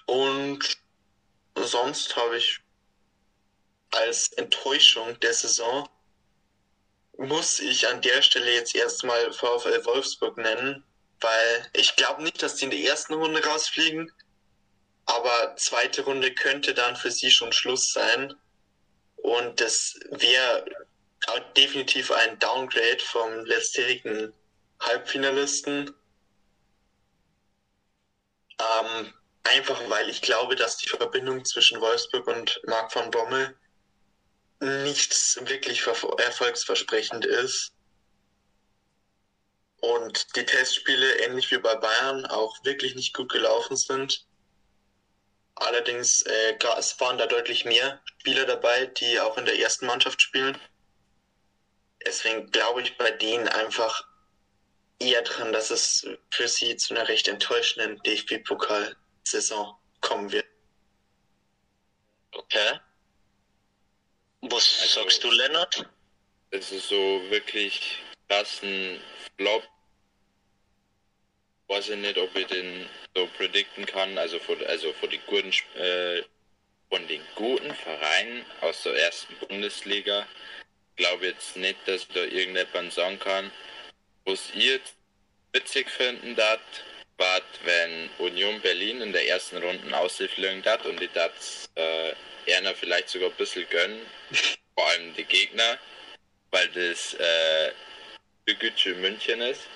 Und sonst habe ich als Enttäuschung der Saison muss ich an der Stelle jetzt erstmal VfL Wolfsburg nennen, weil ich glaube nicht, dass die in der ersten Runde rausfliegen, aber zweite Runde könnte dann für sie schon Schluss sein und das wäre definitiv ein Downgrade vom letztjährigen Halbfinalisten. Ähm, einfach weil ich glaube, dass die Verbindung zwischen Wolfsburg und Marc van Bommel nichts wirklich erfolgsversprechend ist. Und die Testspiele, ähnlich wie bei Bayern, auch wirklich nicht gut gelaufen sind. Allerdings äh, es waren da deutlich mehr Spieler dabei, die auch in der ersten Mannschaft spielen. Deswegen glaube ich bei denen einfach eher dran, dass es für sie zu einer recht enttäuschenden DFB-Pokal-Saison kommen wird. Okay. Was also, sagst du, Lennart? Es ist so wirklich krassen Flop. Weiß ich nicht, ob ich den so predikten kann. Also von, also von, die guten, äh, von den guten Vereinen aus der ersten Bundesliga glaube jetzt nicht, dass da irgendjemand sagen kann, was ihr witzig finden dat, war, wenn Union Berlin in der ersten Runde ausfliegen dat und die das äh, Erna vielleicht sogar ein bisschen gönnen, vor allem die Gegner, weil das äh, Gütsche München ist.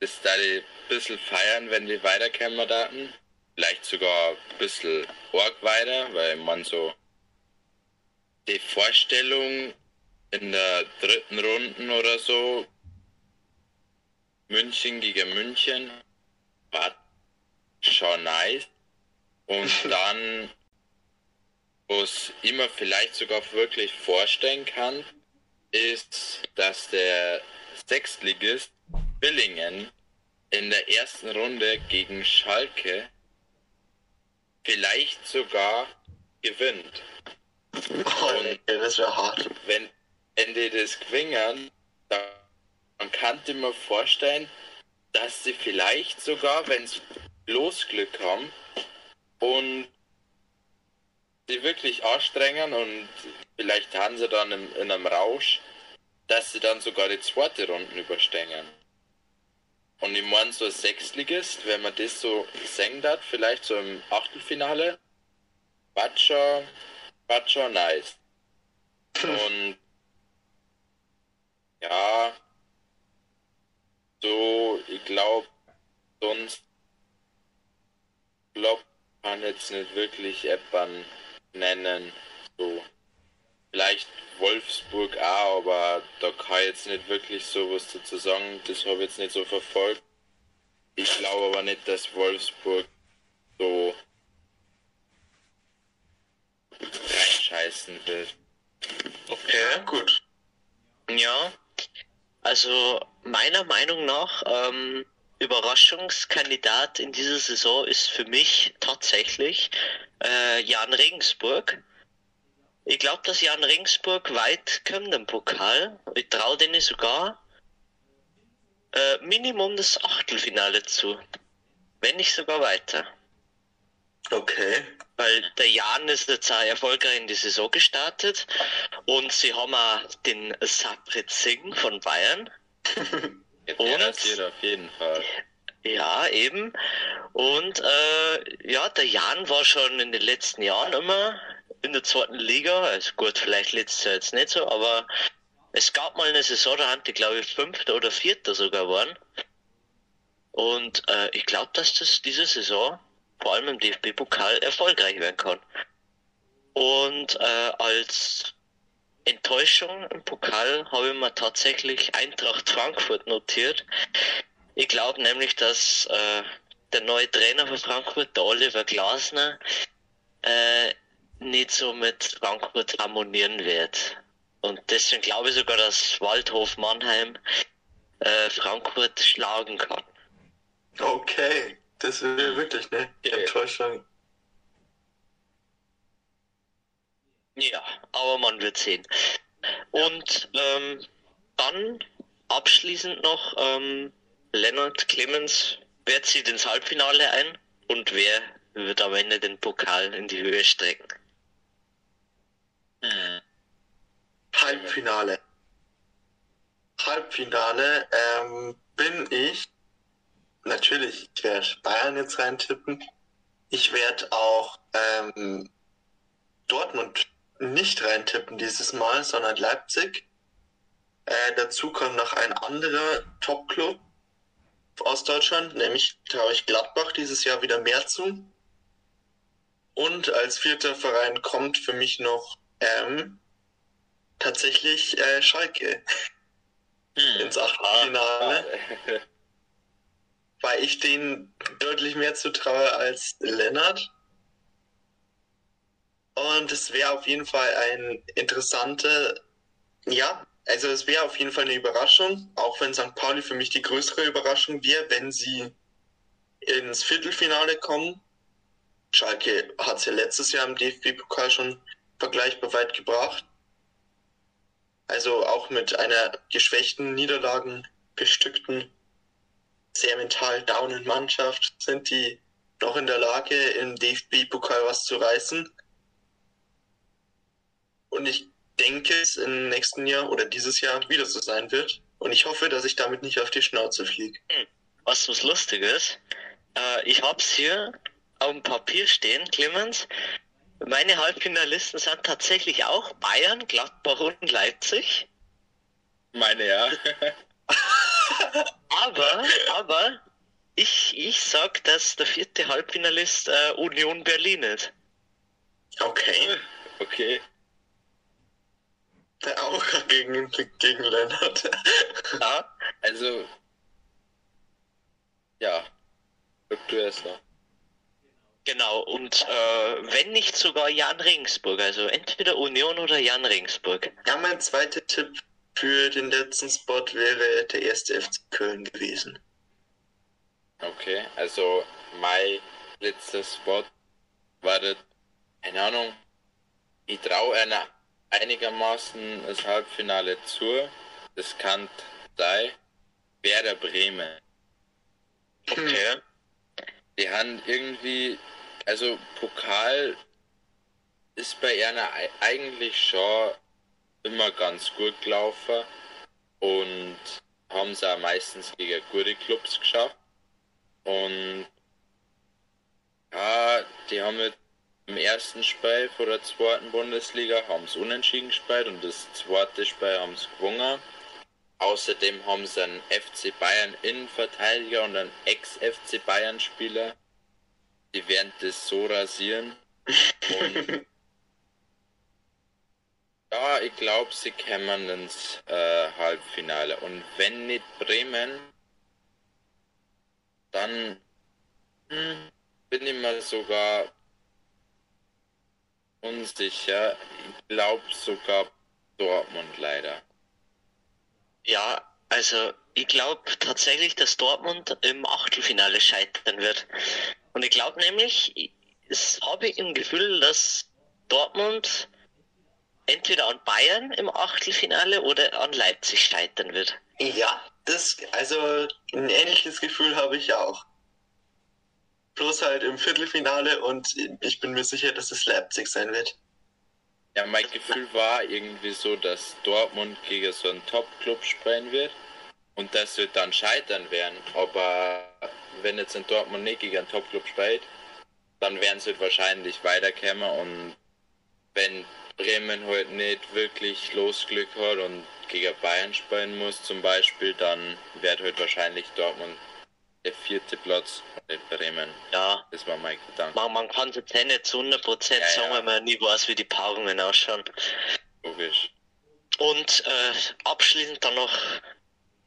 Das da die ein bisschen feiern, wenn die weiterkämmer daten. Vielleicht sogar ein bisschen arg weiter, weil man so die Vorstellung in der dritten Runde oder so München gegen München war schon nice. Und dann was ich mir vielleicht sogar wirklich vorstellen kann, ist, dass der Sechstligist Billingen in der ersten Runde gegen Schalke vielleicht sogar gewinnt. Oh, Und das wäre hart. Wenn, wenn die das gewinnen, dann man kann mir vorstellen, dass sie vielleicht sogar, wenn sie Losglück haben und sie wirklich anstrengen und vielleicht haben sie dann in, in einem Rausch, dass sie dann sogar die zweite Runde überstehen. Und ich meine, so ein Sechstligist, wenn man das so senkt hat, vielleicht so im Achtelfinale, war schon, war schon nice. Und ja, so, ich glaube, sonst glaub, kann jetzt nicht wirklich Eppern nennen. So. Vielleicht Wolfsburg auch, aber da kann ich jetzt nicht wirklich so was dazu sagen. Das habe ich jetzt nicht so verfolgt. Ich glaube aber nicht, dass Wolfsburg so reinscheißen will. Okay, gut. Ja, also meiner Meinung nach ähm, Überraschungskandidat in dieser Saison ist für mich tatsächlich äh, Jan Regensburg. Ich glaube, dass Jan Regensburg weit kommt im Pokal. Ich traue denen sogar äh, Minimum das Achtelfinale zu. Wenn nicht sogar weiter. Okay. Weil der Jan ist jetzt auch erfolgreich in die Saison gestartet und sie haben auch den Sabrit Singh von Bayern. und, auf jeden Fall. Ja, eben. Und äh, ja, der Jan war schon in den letzten Jahren immer in der zweiten Liga. Also gut, vielleicht letztes Jahr jetzt nicht so, aber es gab mal eine Saison, da haben die, glaube ich, Fünfter oder Vierter sogar waren. Und äh, ich glaube, dass das diese Saison vor allem im DFB-Pokal erfolgreich werden kann. Und äh, als Enttäuschung im Pokal habe ich mir tatsächlich Eintracht Frankfurt notiert. Ich glaube nämlich, dass äh, der neue Trainer von Frankfurt, der Oliver Glasner, äh, nicht so mit Frankfurt harmonieren wird. Und deswegen glaube ich sogar, dass Waldhof Mannheim äh, Frankfurt schlagen kann. Okay, das wäre wirklich eine Enttäuschung. Ja, aber man wird sehen. Und ähm, dann abschließend noch ähm, Lennart Clemens, wer zieht ins Halbfinale ein und wer wird am Ende den Pokal in die Höhe strecken? Hm. Halbfinale. Halbfinale ähm, bin ich. Natürlich, ich werde Bayern jetzt reintippen. Ich werde auch ähm, Dortmund nicht reintippen dieses Mal, sondern Leipzig. Äh, dazu kommt noch ein anderer Top-Club aus Deutschland, nämlich traue ich Gladbach dieses Jahr wieder mehr zu. Und als vierter Verein kommt für mich noch ähm, tatsächlich äh, Schalke hm. ins Achtelfinale. weil ich denen deutlich mehr zutraue als Lennart. Und es wäre auf jeden Fall ein interessanter, ja, also es wäre auf jeden Fall eine Überraschung, auch wenn St. Pauli für mich die größere Überraschung wäre, wenn sie ins Viertelfinale kommen. Schalke hat es ja letztes Jahr im DFB-Pokal schon vergleichbar weit gebracht. Also auch mit einer geschwächten, Niederlagen bestückten, sehr mental downen Mannschaft sind die noch in der Lage, im DFB-Pokal was zu reißen. Und ich denke, es im nächsten Jahr oder dieses Jahr wieder so sein wird. Und ich hoffe, dass ich damit nicht auf die Schnauze fliege. Hm. Was was Lustiges, äh, ich hab's hier auf dem Papier stehen, Clemens. Meine Halbfinalisten sind tatsächlich auch Bayern, Gladbach und Leipzig. Meine ja. aber, aber, ich, ich sag, dass der vierte Halbfinalist äh, Union Berlin ist. Okay. Okay. Der auch gegen, gegen Lennart. Ja, also. Ja. Du erst noch. Genau, und äh, wenn nicht sogar Jan Regensburg, also entweder Union oder Jan Regensburg. Ja, mein zweiter Tipp für den letzten Spot wäre der erste FC Köln gewesen. Okay, also mein letzter Spot war das, keine Ahnung, ich traue einer einigermaßen das Halbfinale zu. Das kann sein. Werder Bremen. Okay. Die haben irgendwie, also Pokal ist bei einer eigentlich schon immer ganz gut gelaufen und haben es auch meistens gegen gute Clubs geschafft. Und ja, die haben mit im ersten Spiel vor der zweiten Bundesliga haben sie unentschieden gespielt und das zweite Spiel haben sie gewonnen. Außerdem haben sie einen FC Bayern Innenverteidiger und einen Ex-FC Bayern Spieler. Die werden das so rasieren. Und ja, ich glaube, sie kämen ins äh, Halbfinale. Und wenn nicht Bremen, dann hm, bin ich mal sogar unsicher. Ich glaube sogar Dortmund leider. Ja, also ich glaube tatsächlich, dass Dortmund im Achtelfinale scheitern wird. Und ich glaube nämlich, es habe ich im Gefühl, dass Dortmund entweder an Bayern im Achtelfinale oder an Leipzig scheitern wird. Ja, das, also ein ähnliches Gefühl habe ich auch. Bloß halt im Viertelfinale und ich bin mir sicher, dass es Leipzig sein wird. Ja, mein Gefühl war irgendwie so, dass Dortmund gegen so einen Top-Club spielen wird und das wird dann scheitern werden. Aber wenn jetzt in Dortmund nicht gegen einen Top-Club spielt, dann werden sie wahrscheinlich weiterkommen und wenn Bremen halt nicht wirklich Losglück hat und gegen Bayern spielen muss zum Beispiel, dann wird halt wahrscheinlich Dortmund der vierte Platz in Bremen. Ja. Das war mein Gedanke. Man, man kann es jetzt nicht zu 100% ja, sagen, ja. weil man nie weiß, wie die Paarungen ausschauen. Logisch. Und äh, abschließend dann noch,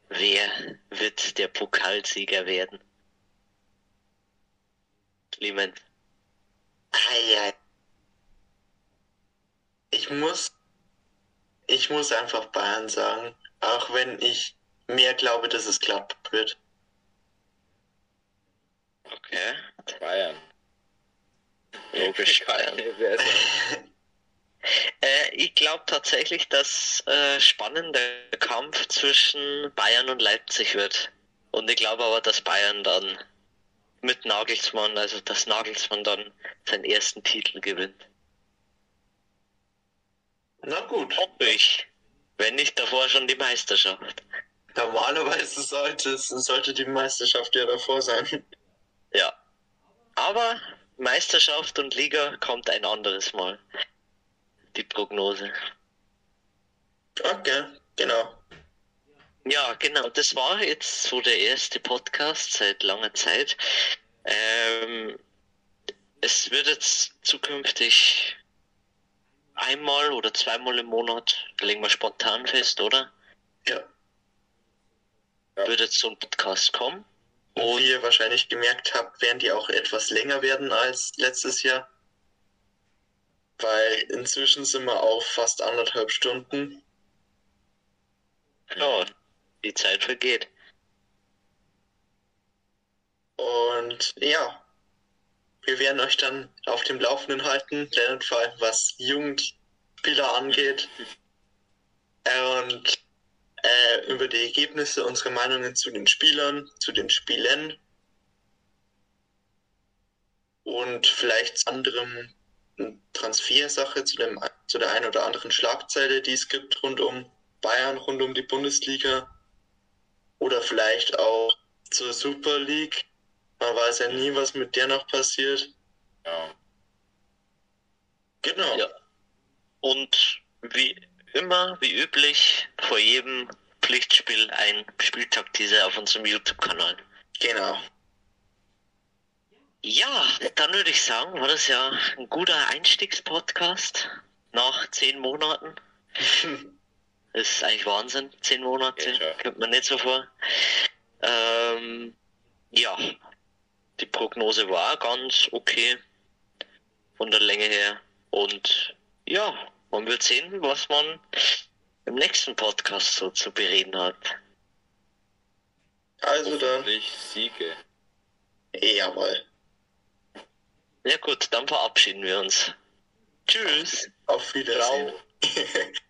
wer wird der Pokalsieger werden? Clement. Eieiei. Ich muss, ich muss einfach Bayern sagen, auch wenn ich mehr glaube, dass es klappen wird. Okay. Bayern. Logisch Bayern. äh, ich glaube tatsächlich, dass äh, spannender Kampf zwischen Bayern und Leipzig wird. Und ich glaube aber, dass Bayern dann mit Nagelsmann, also dass Nagelsmann dann seinen ersten Titel gewinnt. Na gut. Hoffe ich. Wenn nicht davor schon die Meisterschaft. Normalerweise sollte, sollte die Meisterschaft ja davor sein. Ja. Aber Meisterschaft und Liga kommt ein anderes Mal. Die Prognose. Okay, genau. Ja, genau. Das war jetzt so der erste Podcast seit langer Zeit. Ähm, es wird jetzt zukünftig einmal oder zweimal im Monat, legen wir spontan fest, oder? Ja. ja. Wird jetzt so ein Podcast kommen. Und wie ihr wahrscheinlich gemerkt habt, werden die auch etwas länger werden als letztes Jahr. Weil inzwischen sind wir auf fast anderthalb Stunden. Ja, die Zeit vergeht. Und ja, wir werden euch dann auf dem Laufenden halten, vor allem was Jugendspieler angeht. Und äh, über die Ergebnisse, unsere Meinungen zu den Spielern, zu den Spielen und vielleicht zu anderem Transfersache, zu, dem, zu der einen oder anderen Schlagzeile, die es gibt rund um Bayern, rund um die Bundesliga oder vielleicht auch zur Super League. Man weiß ja nie, was mit der noch passiert. Ja. Genau. Ja. Und wie immer, wie üblich, vor jedem Pflichtspiel ein Spieltag-Teaser auf unserem YouTube-Kanal. Genau. Ja, dann würde ich sagen, war das ja ein guter Einstiegspodcast nach zehn Monaten. das ist eigentlich Wahnsinn, zehn Monate, ja, kommt man nicht so vor. Ähm, ja, die Prognose war ganz okay von der Länge her. Und ja, man wird sehen, was man im nächsten Podcast so zu bereden hat. Also dann. Ich siege. Jawohl. Ja gut, dann verabschieden wir uns. Tschüss. Auf Wiedersehen.